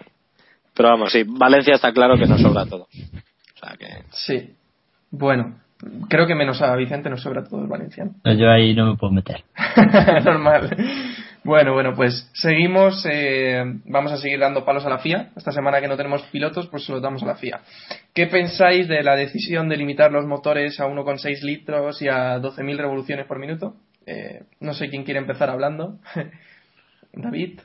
Pero vamos, sí, Valencia está claro que nos sobra todo. O sea que... Sí. Bueno, Creo que menos a Vicente nos sobra todo el valenciano. No, Yo ahí no me puedo meter. Normal. Bueno, bueno, pues seguimos. eh, vamos a seguir dando palos a la FIA. Esta semana que no tenemos pilotos, pues se los damos a la FIA. ¿Qué pensáis de la decisión de limitar los motores a 1,6 litros y a 12.000 revoluciones por minuto? Eh, no sé quién quiere empezar hablando. David.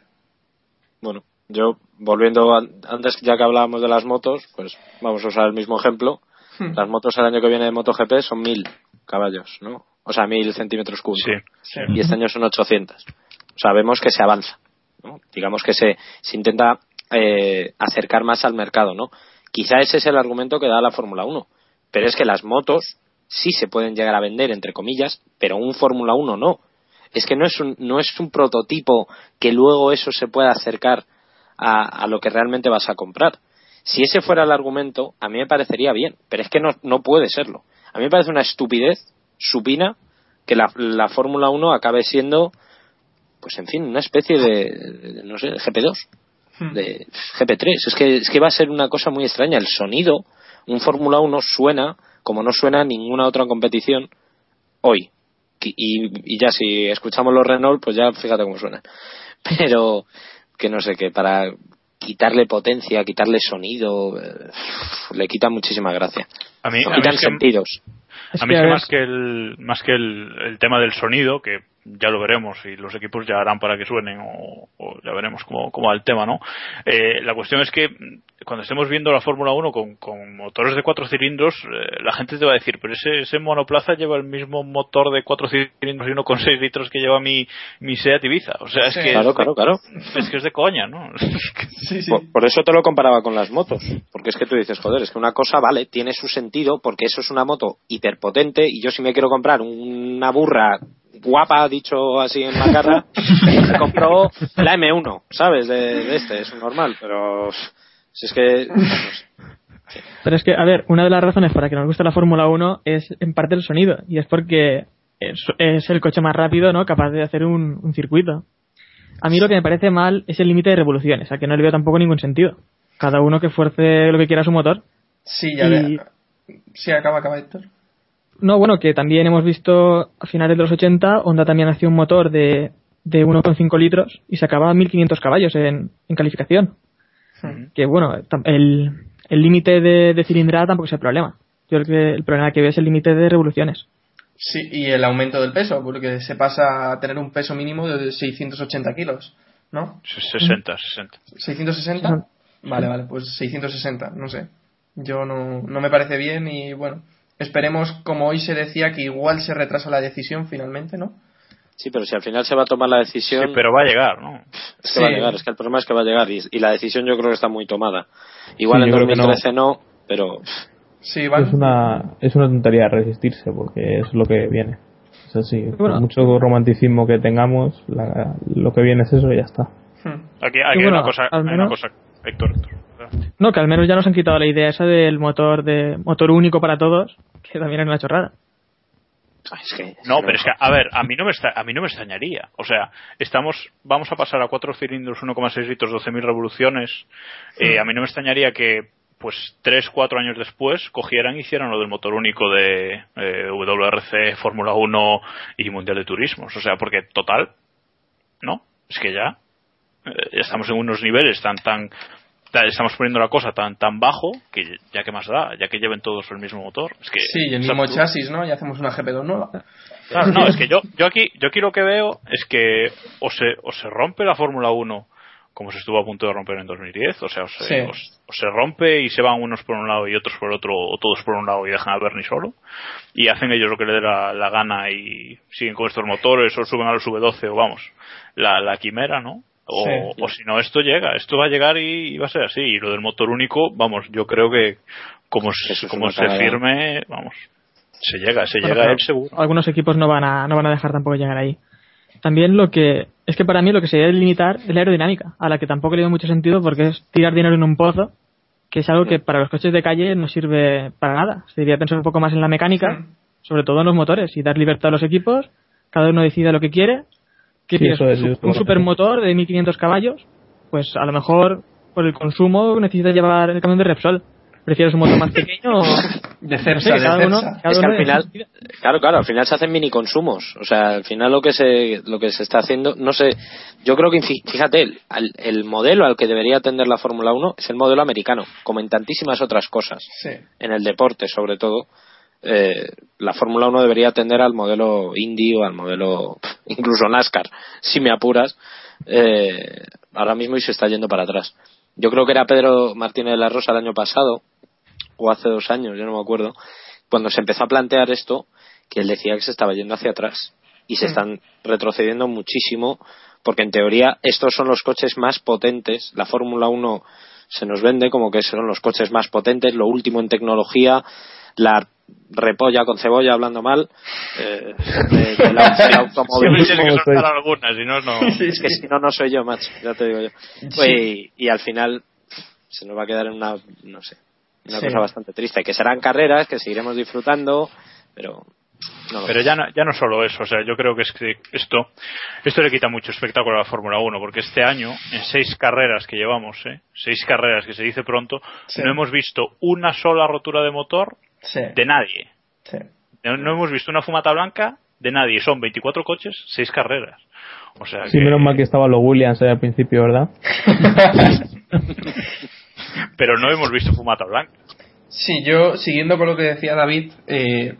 Bueno, yo volviendo a- antes ya que hablábamos de las motos, pues vamos a usar el mismo ejemplo. Las motos el año que viene de MotoGP son 1000 caballos, ¿no? O sea, 1000 centímetros cúbicos. Sí. Y este año son 800. Vemos que se avanza. Digamos que se, intenta eh, acercar más al mercado, ¿no? Quizá ese es el argumento que da la Fórmula 1. Pero es que las motos sí se pueden llegar a vender, entre comillas, pero un Fórmula 1 no. Es que no es un, no es un prototipo que luego eso se pueda acercar a, a lo que realmente vas a comprar. Si ese fuera el argumento, a mí me parecería bien, pero es que no, no puede serlo. A mí me parece una estupidez supina que la, la Fórmula 1 acabe siendo, pues en fin, una especie de, de, no sé, de GP2, de GP3. Es que, es que va a ser una cosa muy extraña. El sonido, un Fórmula 1 suena como no suena ninguna otra competición hoy. Y, y ya si escuchamos los Renault, pues ya fíjate cómo suenan. Pero que no sé, que para quitarle potencia, quitarle sonido, eh, le quita muchísima gracia. A mí, Le a mí quitan es que- sentidos. Es a mí que, es más que el más que el, el tema del sonido que ya lo veremos y los equipos ya harán para que suenen o, o ya veremos cómo, cómo va el tema no Eh, la cuestión es que cuando estemos viendo la Fórmula 1 con, con motores de cuatro cilindros eh, la gente te va a decir pero ese, ese monoplaza lleva el mismo motor de cuatro cilindros y uno con seis litros que lleva mi, mi Seat Ibiza o sea es Sí. que Claro, claro, claro. es que es de coña ¿no? Sí, sí. Por, por eso te lo comparaba con las motos. Porque es que tú dices, joder, es que una cosa, vale, tiene su sentido porque eso es una moto hiperpotente y yo si me quiero comprar una burra guapa, dicho así en la cara, me compro la M1, ¿sabes? De, de este, es normal, pero si es que... Pero es que, a ver, una de las razones para que nos guste la Fórmula 1 es en parte el sonido. Y es porque es, es el coche más rápido, ¿no? Capaz de hacer un, un circuito. A mí lo que me parece mal es el límite de revoluciones, a que no le veo tampoco ningún sentido. Cada uno que fuerce lo que quiera a su motor. Sí, ya Y- ve- Sí, acaba, acaba Héctor. No, bueno, que también hemos visto a finales de los 80, Honda también hacía un motor de, de 1,5 litros y sacaba 1500 caballos en, en calificación. Que bueno, el límite de, de cilindrada tampoco es el problema. Yo creo que el problema que veo es el límite de revoluciones. Sí, y el aumento del peso, porque se pasa a tener un peso mínimo de 680 kilos, ¿no? 60 60 ¿660? Vale, vale, pues 660, no sé. Yo no, no me parece bien y bueno, esperemos, como hoy se decía, que igual se retrasa la decisión finalmente, ¿no? Sí, pero si al final se va a tomar la decisión... Sí, pero va a llegar ¿no? Es que va a Sí. llegar, es que el problema es que va a llegar y, y la decisión yo creo que está muy tomada. Igual Sí, en yo creo que no. 2013 no, pero Sí, van. Es una, es una tontería resistirse porque es lo que viene. Es así. Bueno. Por mucho romanticismo que tengamos, la- lo que viene es eso y ya está. Hmm. aquí, hay bueno, una cosa hay una cosa Héctor. No, que al menos ya nos han quitado la idea esa del motor de motor único para todos, que también era una chorrada. Es que... No, pero es que, a ver, a mí no me a mí no me extrañaría. O sea, estamos, vamos a pasar a cuatro cilindros, 1,6 litros, 12.000 revoluciones. Eh, a mí no me extrañaría que, pues, tres, cuatro años después, cogieran y hicieran lo del motor único de eh, WRC, Fórmula 1 y Mundial de Turismos. O sea, porque, total, ¿no? Es que ya, eh, estamos en unos niveles tan, tan, ta- estamos poniendo la cosa tan, tan bajo que ya que más da, ya que lleven todos el mismo motor. Es que Sí, y el mismo chasis, ¿no? Y hacemos una GP2 nueva. Claro, no, es que yo, yo aquí, yo aquí lo que veo es que o se, o se rompe la Fórmula 1 como se estuvo a punto de romper en 2010, o sea, o se, Sí. o se- o se rompe y se van unos por un lado y otros por otro, o todos por un lado y dejan a Bernie solo, y hacen ellos lo que le dé la, la gana y siguen con estos motores o suben a los V12 o vamos, la, la quimera, ¿no? O, Sí. o si no, esto llega, esto va a llegar y, y va a ser así. Y lo del motor único, vamos, yo creo que como, es como se firme, vamos, se llega, se Bueno, llega él seguro. Algunos equipos no van a no van a dejar tampoco llegar ahí. También lo que es que para mí lo que se debe limitar es la aerodinámica, a la que tampoco le doy mucho sentido porque es tirar dinero en un pozo, que es algo que para los coches de calle no sirve para nada. Se debería pensar un poco más en la mecánica, sobre todo en los motores y dar libertad a los equipos, cada uno decida lo que quiere. ¿Qué Sí, quieres? eso es, un, supermotor de 1500 caballos, pues a lo mejor por el consumo necesitas llevar el camión de Repsol. ¿Prefieres un motor más pequeño o, De Cepsa, de cada uno- es que al final, claro, claro, al final se hacen mini consumos. O sea, al final lo que se, lo que se está haciendo, no sé, yo creo que, fí- fíjate, el, al- el modelo al que debería atender la Fórmula 1 es el modelo americano, como en tantísimas otras cosas. Sí. En el deporte, sobre todo, eh, la Fórmula 1 debería atender al modelo Indy o al modelo, incluso NASCAR, si me apuras, eh, ahora mismo y se está yendo para atrás. Yo creo que era Pedro Martínez de la Rosa el año pasado, o hace dos años, yo no me acuerdo, cuando se empezó a plantear esto, que él decía que se estaba yendo hacia atrás y se Mm. están retrocediendo muchísimo, porque en teoría estos son los coches más potentes. La Fórmula 1 se nos vende como que son los coches más potentes, lo último en tecnología, la repolla con cebolla, hablando mal, eh, de- automovilismo. tiene que si no, no. Es que si no, no soy yo, macho, ya te digo yo. Pues, y, y al final se nos va a quedar en una, no sé, una Sí. cosa bastante triste, que serán carreras, que seguiremos disfrutando, pero no Pero ya no, ya no solo eso, o sea, yo creo que es que esto, esto le quita mucho espectáculo a la Fórmula 1, porque este año, en seis carreras que llevamos, ¿eh? seis carreras que se dice pronto, Sí. no hemos visto una sola rotura de motor Sí. de nadie. sí. No, no hemos visto una fumata blanca de nadie. Son 24 coches, seis carreras. O sea, Sí, que- menos mal que estaban los Williams ahí al principio, ¿verdad? pero no hemos visto fumata blanca. Sí, yo, siguiendo con lo que decía David, eh,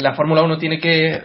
la Fórmula 1 tiene que eh,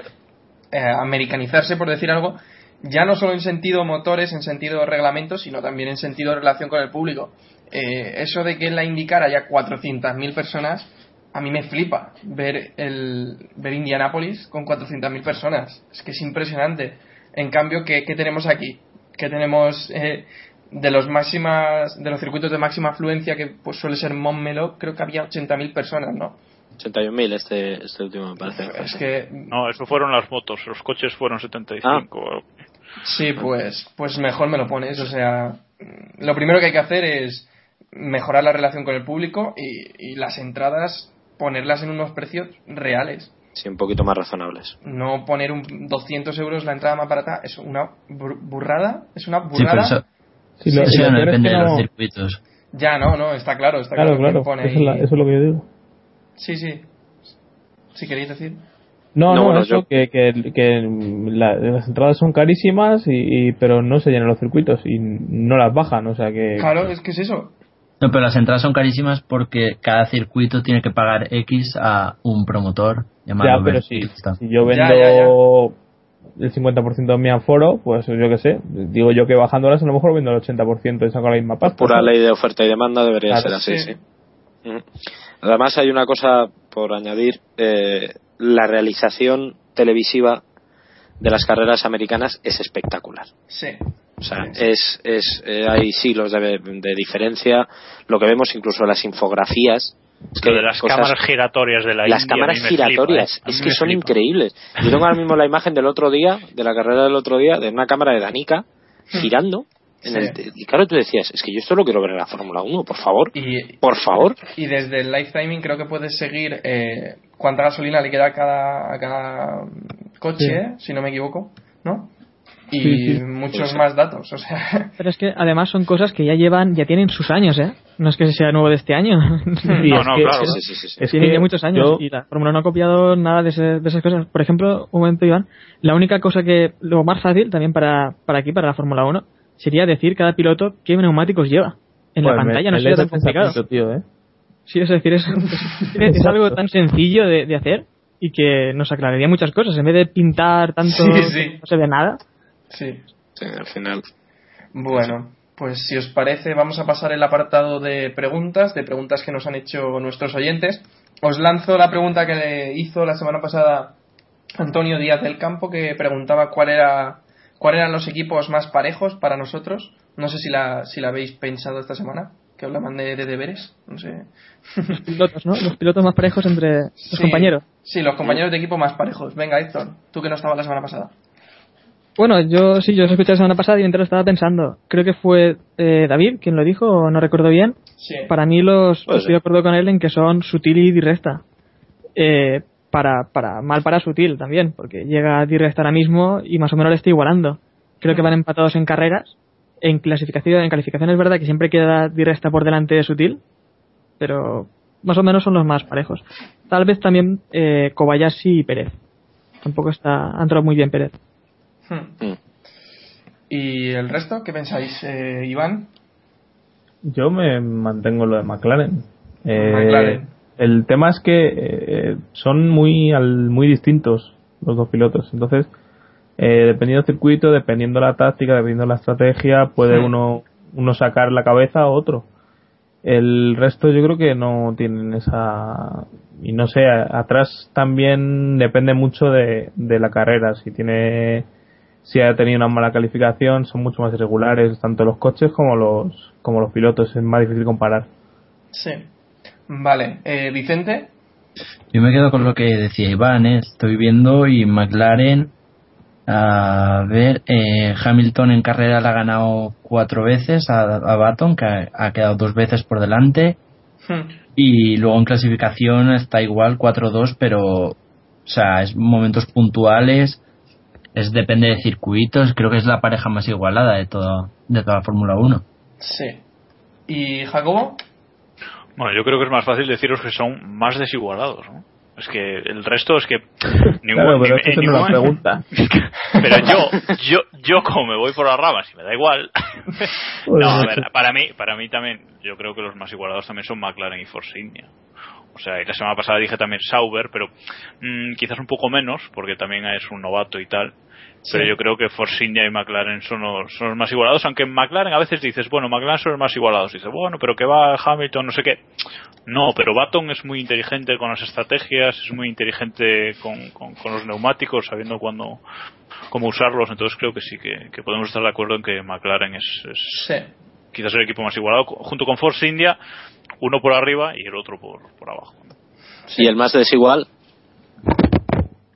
americanizarse, por decir algo, ya no solo en sentido motores, en sentido reglamento, sino también en sentido relación con el público. Eh, eso de que en la IndyCar haya 400.000 personas, a mí me flipa ver, el, ver Indianápolis con 400.000 personas. Es que es impresionante. En cambio, ¿qué, qué tenemos aquí? Que tenemos eh, de los máximas de los circuitos de máxima afluencia que pues suele ser Montmeló, creo que había 80.000 personas, ¿no? 81.000 este, este último me parece. Es que No, eso fueron las motos. Los coches fueron 75. sí, pues pues mejor me lo pones, o sea, lo primero que hay que hacer es mejorar la relación con el público y, y las entradas ponerlas en unos precios reales. Sí, un poquito más razonables. No poner un 200 euros la entrada más barata es una bur- burrada, es una Sí, pero burrada. eso, Sí, lo- eso no depende de los no- circuitos. Ya, no, no, está claro, está Claro, claro. claro, que pone eso es, la- ahí- eso es lo que yo digo. Sí, sí. Si queréis decir. No, No, no, bueno, eso, yo- que, que, que la- las entradas son carísimas, y, y- pero no se llenan los circuitos y no las bajan, o sea que... Claro, es que es eso. No, pero las entradas son carísimas porque cada circuito tiene que pagar X a un promotor llamado Ya, pero si, yo Ya, vendo el 50% de mi aforo, pues yo qué sé, digo yo que bajándolas a lo mejor vendo el 80% y saco la misma pasta. Pura ¿sabes? ley de oferta y demanda debería Claro, ser así, sí. Además hay una cosa por añadir, eh, la realización televisiva de las carreras americanas es espectacular. Sí. O sea, es, es, eh, hay siglos de, de diferencia. Lo que vemos incluso en las infografías. Lo de las cosas- cámaras giratorias de la las India, cámaras flipa, giratorias, ¿eh? Es que son flipa. increíbles. Yo tengo ahora mismo la imagen del otro día, de la carrera del otro día, de una cámara de Danica girando. En Sí. el, y claro, tú decías, es que yo esto lo quiero ver en la Fórmula 1, por favor. Y, Por favor. y desde el live timing creo que puedes seguir eh, cuánta gasolina le queda a cada, a cada coche, Sí. ¿eh? si no me equivoco, ¿no? Y Sí, sí. muchos más datos, o sea, Pero es que además son cosas que ya llevan, ya tienen sus años, ¿eh? No es que sea nuevo de este año. Y No, es no, que- claro. Sí, sí, sí, sí. Es tienen que ya muchos años yo- y la Fórmula no ha copiado nada de, ese- de esas cosas. Por ejemplo, un momento, Iván, la única cosa que, lo más fácil también para, para aquí, para la Fórmula 1, sería decir cada piloto qué neumáticos lleva. En la me- pantalla no sería tan complicado. pensamiento, tío, ¿eh? Sí, es decir, es, es, es algo tan sencillo de, de hacer y que nos aclararía muchas cosas. En vez de pintar tanto, Sí, sí. que no se ve nada. Sí. Sí, al final. Bueno, pues si os parece, vamos a pasar el apartado de preguntas, de preguntas que nos han hecho nuestros oyentes. Os lanzo la pregunta que le hizo la semana pasada Antonio Díaz del Campo, que preguntaba cuál era cuáles eran los equipos más parejos para nosotros. No sé si la, si la habéis pensado esta semana, que os la mandé de deberes, no sé. Los pilotos, ¿no? Los pilotos más parejos entre los Sí, compañeros. Sí, los compañeros de equipo más parejos. Venga, Héctor, tú que no estabas la semana pasada. Bueno, yo sí, yo os escuché la semana pasada y mientras lo estaba pensando. Creo que fue eh, David quien lo dijo, o no recuerdo bien. Sí. Para mí los estoy de acuerdo con él en que son sutil y directa. Eh, para, para, mal para sutil también, porque llega directa ahora mismo y más o menos le está igualando. Creo que van empatados en carreras. En clasificación, en calificación es verdad que siempre queda directa por delante de sutil, pero más o menos son los más parejos. Tal vez también eh, Kobayashi y Pérez. Tampoco está, ha entrado muy bien Pérez. Hmm. Mm. ¿Y el resto? ¿Qué pensáis, eh, Iván? Yo me mantengo en lo de McLaren. Eh, McLaren. El tema es que eh, son muy al- muy distintos los dos pilotos. Entonces, eh, dependiendo del circuito, dependiendo la táctica, dependiendo la estrategia, puede Hmm. uno, uno sacar la cabeza o otro. El resto yo creo que no tienen esa... Y no sé, a- atrás también depende mucho de, de la carrera. Si tiene si ha tenido una mala calificación, son mucho más irregulares, tanto los coches como los, como los pilotos, es más difícil comparar. Sí. Vale. Eh, Vicente. Yo me quedo con lo que decía Iván, ¿eh? estoy viendo y McLaren, a ver, eh, Hamilton en carrera la ha ganado cuatro veces a, a Baton, que ha, ha quedado dos veces por delante, Hmm. y luego en clasificación está igual 4-2, pero, o sea, es momentos puntuales, es depende de circuitos, creo que es la pareja más igualada de toda, de toda la Fórmula 1. Sí. ¿Y Jacobo? Bueno, yo creo que es más fácil deciros que son más desigualados, ¿no? Es que el resto es que ningún, Claro, pero ni- ningún- pregunta. pero yo, yo, yo como me voy por las ramas y me da igual. no, a ver, para mí, para mí también, yo creo que los más igualados también son McLaren y Force India. O sea, y la semana pasada dije también Sauber, pero mm, quizás un poco menos, porque también es un novato y tal. Pero Sí. yo creo que Force India y McLaren son los, son los más igualados, aunque en McLaren a veces dices, bueno, McLaren son los más igualados. dices, bueno, pero que va Hamilton, no sé qué. No, pero Baton es muy inteligente con las estrategias, es muy inteligente con, con, con los neumáticos, sabiendo cuándo, cómo usarlos. Entonces creo que sí, que, que podemos estar de acuerdo en que McLaren es, es Sí. quizás el equipo más igualado, junto con Force India, uno por arriba y el otro por, por abajo. Y el más desigual,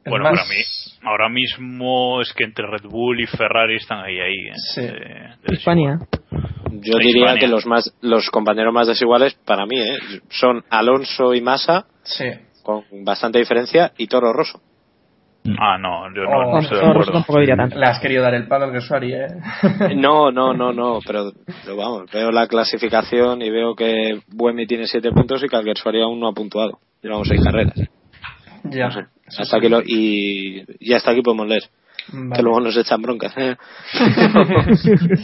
El Bueno, más- para mí, ahora mismo es que entre Red Bull y Ferrari están ahí, ahí. ¿eh? Sí. De- de Hispania. yo De diría Hispania. que los más los compañeros más desiguales para mí ¿eh? son Alonso y Massa Sí. con bastante diferencia y Toro Rosso. Ah, no, yo no, Oh, no estoy de Toro Rosso acuerdo. tampoco diría tanto. Le has querido dar el palo al Gersuari, ¿eh? No, no, no, no, pero, pero vamos, veo la clasificación y veo que Buemi tiene 7 puntos y que Alguersuari aún no ha puntuado. Llevamos 6 carreras. Ya. No sé. Eso Hasta sí. aquí lo, y, y hasta aquí podemos leer. Vale. Que luego nos echan broncas. ¿eh?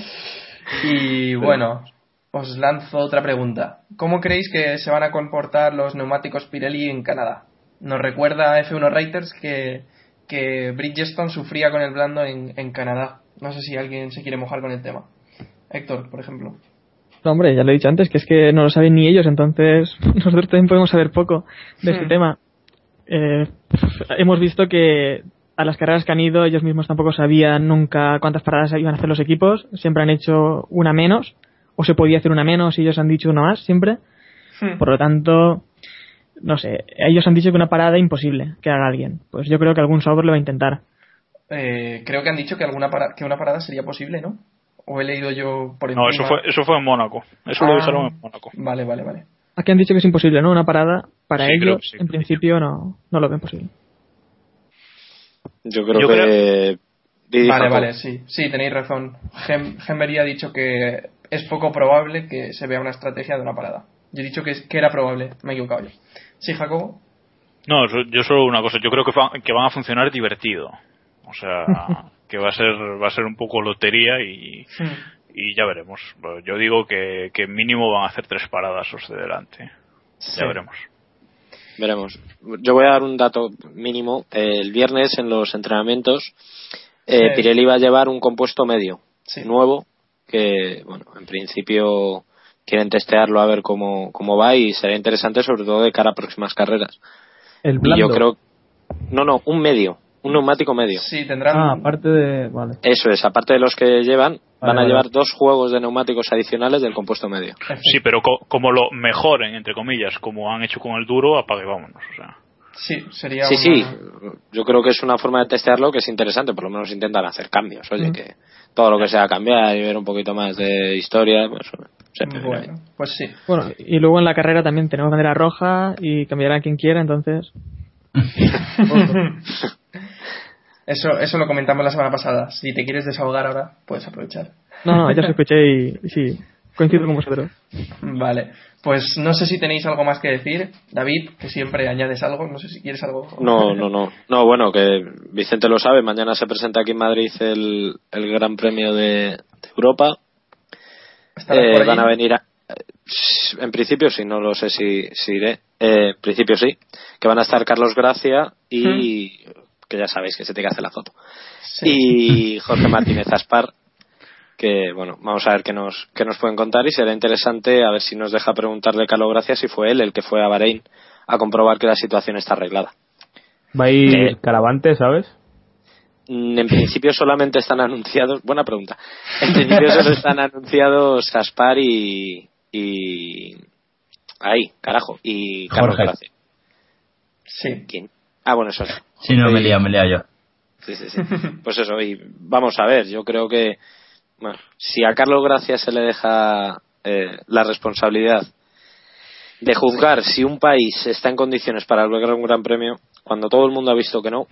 Y bueno, os lanzo otra pregunta. ¿Cómo creéis que se van a comportar los neumáticos Pirelli en Canadá? Nos recuerda a F1 Writers que, que Bridgestone sufría con el blando en, en Canadá. No sé si alguien se quiere mojar con el tema. Héctor, por ejemplo. No, hombre, ya lo he dicho antes, que es que no lo saben ni ellos, entonces nosotros también podemos saber poco de este Hmm. tema. Eh, hemos visto que a las carreras que han ido ellos mismos tampoco sabían nunca cuántas paradas iban a hacer los equipos, siempre han hecho una menos, o se podía hacer una menos y ellos han dicho una más siempre. Por lo tanto, no sé, ellos han dicho que una parada imposible que haga alguien. Pues yo creo que algún software lo va a intentar. Eh, creo que han dicho que alguna para- que una parada sería posible, ¿no? O he leído yo por encima. No, eso fue, eso fue en Mónaco. Eso Ah. lo dijeron en Mónaco. Vale, vale, vale. Aquí han dicho que es imposible, ¿no? Una parada para Sí, ellos, sí, en principio, no, no lo ven posible. Yo creo Yo que. Vale, vale, sí. Sí, tenéis razón. Gem- Gembery ha dicho que es poco probable que se vea una estrategia de una parada. Yo he dicho que, que era probable. Me he equivocado yo. Sí, Jacobo. No, eso- yo solo una cosa. Yo creo que, fa- que van a funcionar divertido. O sea, que va a ser va a ser un poco lotería y, y ya veremos. Yo digo que, que mínimo van a hacer tres paradas los de delante. Sí. Ya veremos. Veremos. Yo voy a dar un dato mínimo. El viernes en los entrenamientos, eh, Sí. Pirelli va a llevar un compuesto medio Sí. nuevo que, bueno, en principio quieren testearlo a ver cómo, cómo va y será interesante sobre todo de cara a próximas carreras. El Y blando. yo creo. No, no, un medio. Un neumático medio. Sí, tendrán. Ah, aparte de... Vale. Eso es, aparte de los que llevan, van a vale. llevar dos juegos de neumáticos adicionales del compuesto medio. Sí, pero co- como lo mejoren, entre comillas, como han hecho con el duro, apague y vámonos. O sea. Sí, sería Sí, una- sí, yo creo que es una forma de testearlo que es interesante, por lo menos intentan hacer cambios. Oye, Mm. que todo lo que sea cambiar y ver un poquito más de historia, pues. Bueno, pues sí. Bueno, y luego en la carrera también tenemos bandera roja y cambiará quien quiera, entonces. Eso, eso lo comentamos la semana pasada. Si te quieres desahogar ahora, puedes aprovechar. No, no, ya os escuché y, y sí. Coincido con vosotros. Vale, pues no sé si tenéis algo más que decir. David, que siempre añades algo, no sé si quieres algo. No, no, no. No, bueno, que Vicente lo sabe. Mañana se presenta aquí en Madrid el, el Gran Premio de, de Europa. ¿Estarás Eh, van a venir a- en principio sí, no lo sé si, si iré. Eh, en principio sí. Que van a estar Carlos Gracia y. que ya sabéis que se te que hacer la foto. Sí. Y Jorge Martínez Aspar. Que bueno, vamos a ver qué nos, qué nos pueden contar y será interesante a ver si nos deja preguntarle Carlos Gracia si fue él el que fue a Bahrein a comprobar que la situación está arreglada. Va a ir. Caravante, ¿sabes? Mm, En principio solamente están anunciados, buena pregunta. En principio solo están anunciados Aspar y, y ahí, carajo, y Carlos Jorge. Gracia. Sí. ¿Quién? Ah, bueno, eso es. Si no, me lía, me lía yo. Sí, sí, sí. Pues eso, y vamos a ver, yo creo que bueno, si a Carlos Gracia se le deja eh, la responsabilidad de juzgar si un país está en condiciones para lograr un gran premio, cuando todo el mundo ha visto que no,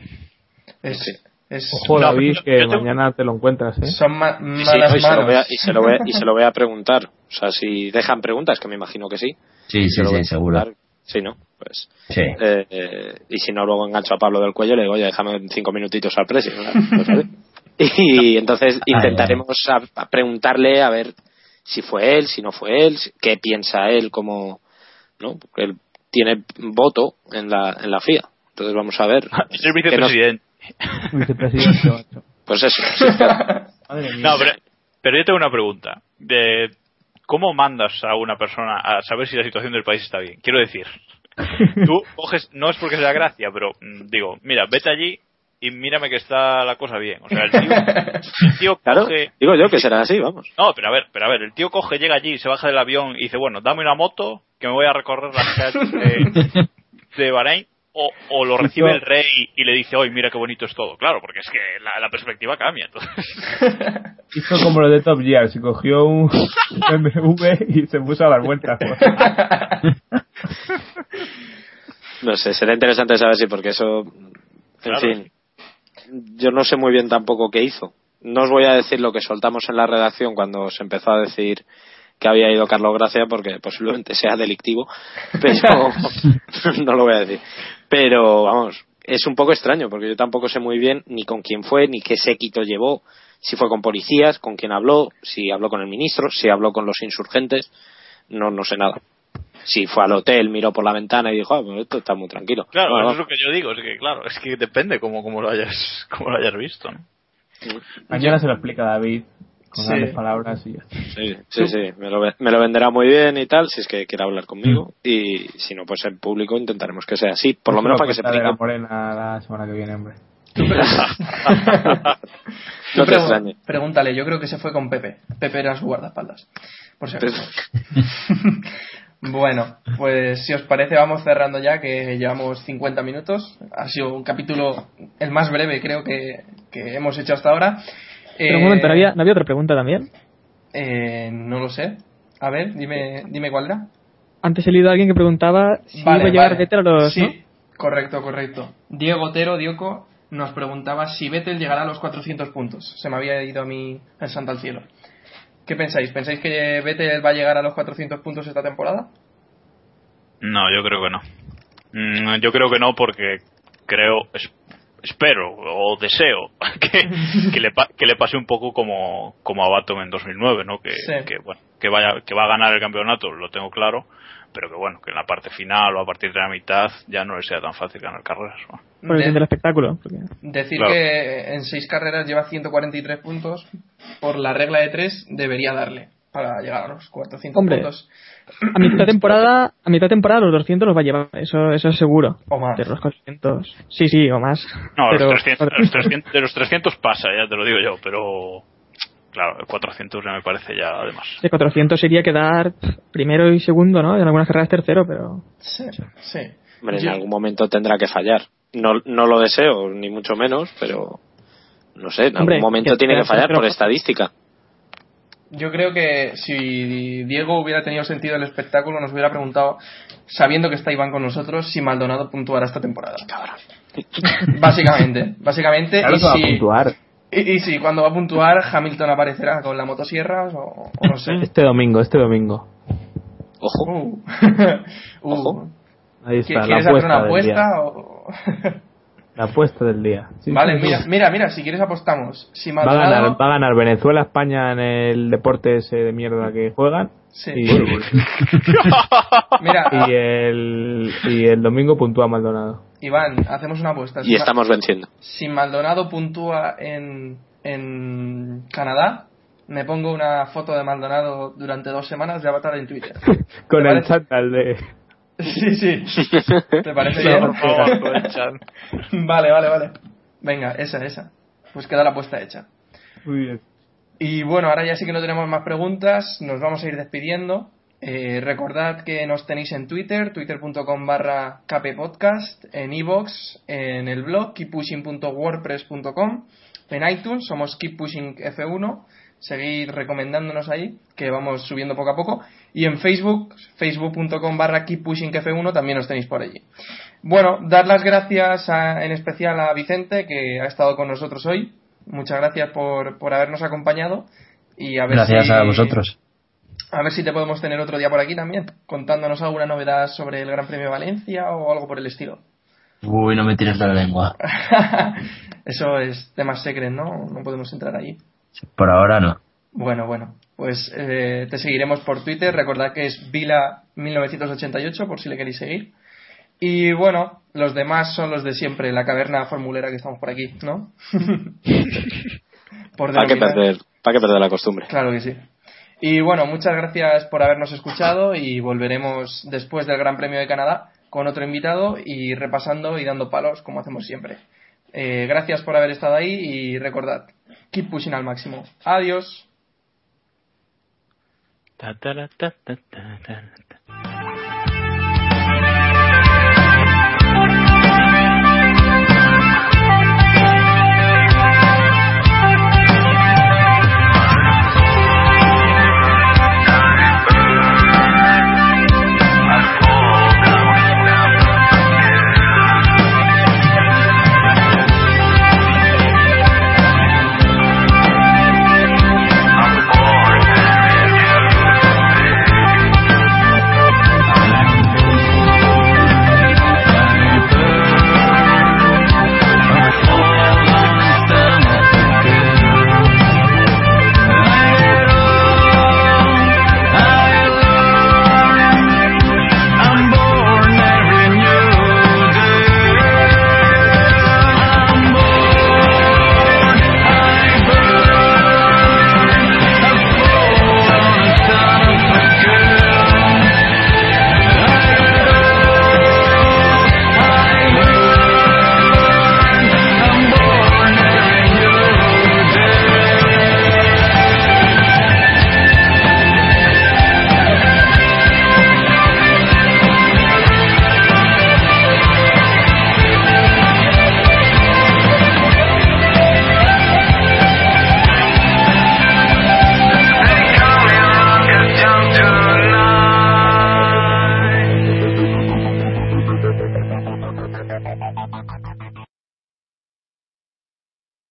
Es, Sí. Es- Ojo, No, David, que mañana te lo encuentras, ¿eh? son ma- Sí, malas no, y, se lo manos. voy a, y, se lo voy a, y se lo voy a preguntar. O sea, si dejan preguntas, que me imagino que sí. Sí, se sí, lo voy sí, a seguro. Sí, ¿no? Pues, Sí. eh, eh, y si no, luego engancho a Pablo del cuello y le digo, oye, déjame cinco minutitos al precio. ¿no? Pues, ¿vale? y entonces intentaremos a- a preguntarle a ver si fue él, si no fue él, si- qué piensa él como, ¿no? Porque él tiene voto en la, en la FIA. Entonces vamos a ver. Es el vicepresidente. Vicepresidente, macho. Pues eso. sí, claro. Madre mía. No, pero, pero yo tengo una pregunta. De ¿Cómo mandas a una persona a saber si la situación del país está bien? Quiero decir, tú coges, no es porque sea gracia, pero mm, digo, mira, vete allí y mírame que está la cosa bien. O sea, el tío, el tío Claro, coge... digo yo que será así, vamos. No, pero a ver, pero a ver, el tío coge, llega allí, se baja del avión y dice, bueno, dame una moto que me voy a recorrer las calles de, de Bahrein. O, o lo recibe el rey y le dice, oye, mira qué bonito es todo. Claro, porque es que la, la perspectiva cambia. Entonces. Hizo como lo de Top Gear, se cogió un BMW y se puso a dar vueltas. No sé, será interesante saber si, porque eso, en Claro. fin, yo no sé muy bien tampoco qué hizo. No os voy a decir lo que soltamos en la redacción cuando se empezó a decir que había ido Carlos Gracia, porque posiblemente sea delictivo, pero no lo voy a decir. Pero vamos, es un poco extraño, porque yo tampoco sé muy bien ni con quién fue, ni qué séquito llevó, si fue con policías, con quién habló, si habló con el ministro, si habló con los insurgentes, no, no sé nada. Si fue al hotel, miró por la ventana y dijo, ah, pues esto está muy tranquilo. Claro, Bueno, eso es lo que yo digo, es que claro, es que depende cómo, cómo lo hayas, cómo lo hayas visto, ¿no? Mañana se lo explica David con Sí. grandes palabras y ya. Sí, sí, sí, me lo, ve- me lo venderá muy bien y tal, si es que quiere hablar conmigo. Y si no, pues en público intentaremos que sea así, por lo menos para que se de la pringue. morena la semana que viene, hombre. No te. Pregúntale, yo creo que se fue con Pepe. Pepe era su guardaespaldas. Por si acaso. bueno, pues si os parece vamos cerrando ya que llevamos 50 minutos. Ha sido un capítulo el más breve creo que, que hemos hecho hasta ahora. Pero un Eh, momento, ¿no había, ¿no había otra pregunta también? eh, no lo sé. A ver, dime, dime cuál era. Antes he leído a alguien que preguntaba si Vale, iba a llevar vale. Vettel a los... Sí, ¿no? correcto, correcto. Diego Otero, Dioco, nos preguntaba si Vettel llegará a los 400 puntos. Se me había ido a mí el santo al cielo. ¿Qué pensáis? ¿Pensáis que Vettel va a llegar a los 400 puntos esta temporada? No, yo creo que no. Mm, Yo creo que no porque creo, espero o deseo que, que, le, pa- que le pase un poco como, como a Baton en 2009, ¿no? Que, Sí. que, bueno, que, vaya, que va a ganar el campeonato, lo tengo claro, pero que bueno, que en la parte final o a partir de la mitad ya no le sea tan fácil ganar carreras. ¿no? Por el De- del espectáculo. porque- decir Claro. que en 6 carreras lleva 143 puntos, por la regla de 3 debería darle para llegar a los 400 Hombre. puntos. A mitad de temporada, a mitad temporada los 200 los va a llevar, eso, eso es seguro. O más. De los 400. Sí, sí, o más. No, Pero- los 300, los 300 de los 300 pasa, ya te lo digo yo, pero claro, el 400 ya me parece ya además. De 400 sería quedar primero y segundo, ¿no? En algunas carreras tercero, pero... Sí, sí. Hombre, en algún momento tendrá que fallar. No, no lo deseo, ni mucho menos, pero no sé, en Hombre, algún momento que tiene que fallar por estadística. Yo creo que si Diego hubiera tenido sentido el espectáculo, nos hubiera preguntado, sabiendo que está Iván con nosotros, si Maldonado puntuará esta temporada. Básicamente, básicamente. Claro y que va a si, puntuar. Y, y sí, cuando va a puntuar, Hamilton aparecerá con la motosierra o, o no sé. Este domingo, este domingo. Ojo. Uh. Uh. Ojo. Ahí está, la ¿Quieres hacer apuesta una apuesta? o- La apuesta del día. Sí, vale, sí, sí. mira, mira, si quieres apostamos. Si Va a, Maldonado, ganar, va a ganar Venezuela, España en el deporte ese de mierda que juegan. Sí. Y, Mira, y el, y el domingo puntúa Maldonado. Iván, hacemos una apuesta. Y estamos venciendo. Si Maldonado puntúa en, en Canadá, me pongo una foto de Maldonado durante dos semanas de avatar en Twitter. Con ¿Te el parece? chándal de. Sí, sí. ¿Te parece bien? Por favor, con el chat. vale, vale, vale. Venga, esa, esa. Pues queda la apuesta hecha. Muy bien. Y bueno, ahora ya sí que no tenemos más preguntas, nos vamos a ir despidiendo. Eh, recordad que nos tenéis en Twitter, twitter.com barra kppodcast, en iVoox, en el blog keeppushing.wordpress.com, en iTunes somos keeppushingf1, seguid recomendándonos ahí, que vamos subiendo poco a poco, y en Facebook, facebook.com barra keeppushingf1 también nos tenéis por allí. Bueno, dar las gracias a- en especial a Vicente, que ha estado con nosotros hoy. Muchas gracias por, por habernos acompañado. Y a ver Gracias si, a vosotros. A ver si te podemos tener otro día por aquí también, contándonos alguna novedad sobre el Gran Premio de Valencia o algo por el estilo. Uy, no me tires de la lengua. Eso es temas secret, ¿no? No podemos entrar ahí. Por ahora no. Bueno, bueno, pues eh, te seguiremos por Twitter. Recordad que es Vila1988 por si le queréis seguir. Y bueno, los demás son los de siempre, la caverna formulera que estamos por aquí, ¿no? por ¿Para qué perder, para qué perder la costumbre? Claro que sí. Y bueno, muchas gracias por habernos escuchado y volveremos después del Gran Premio de Canadá con otro invitado y repasando y dando palos como hacemos siempre. Eh, gracias por haber estado ahí y recordad, keep pushing al máximo. Adiós.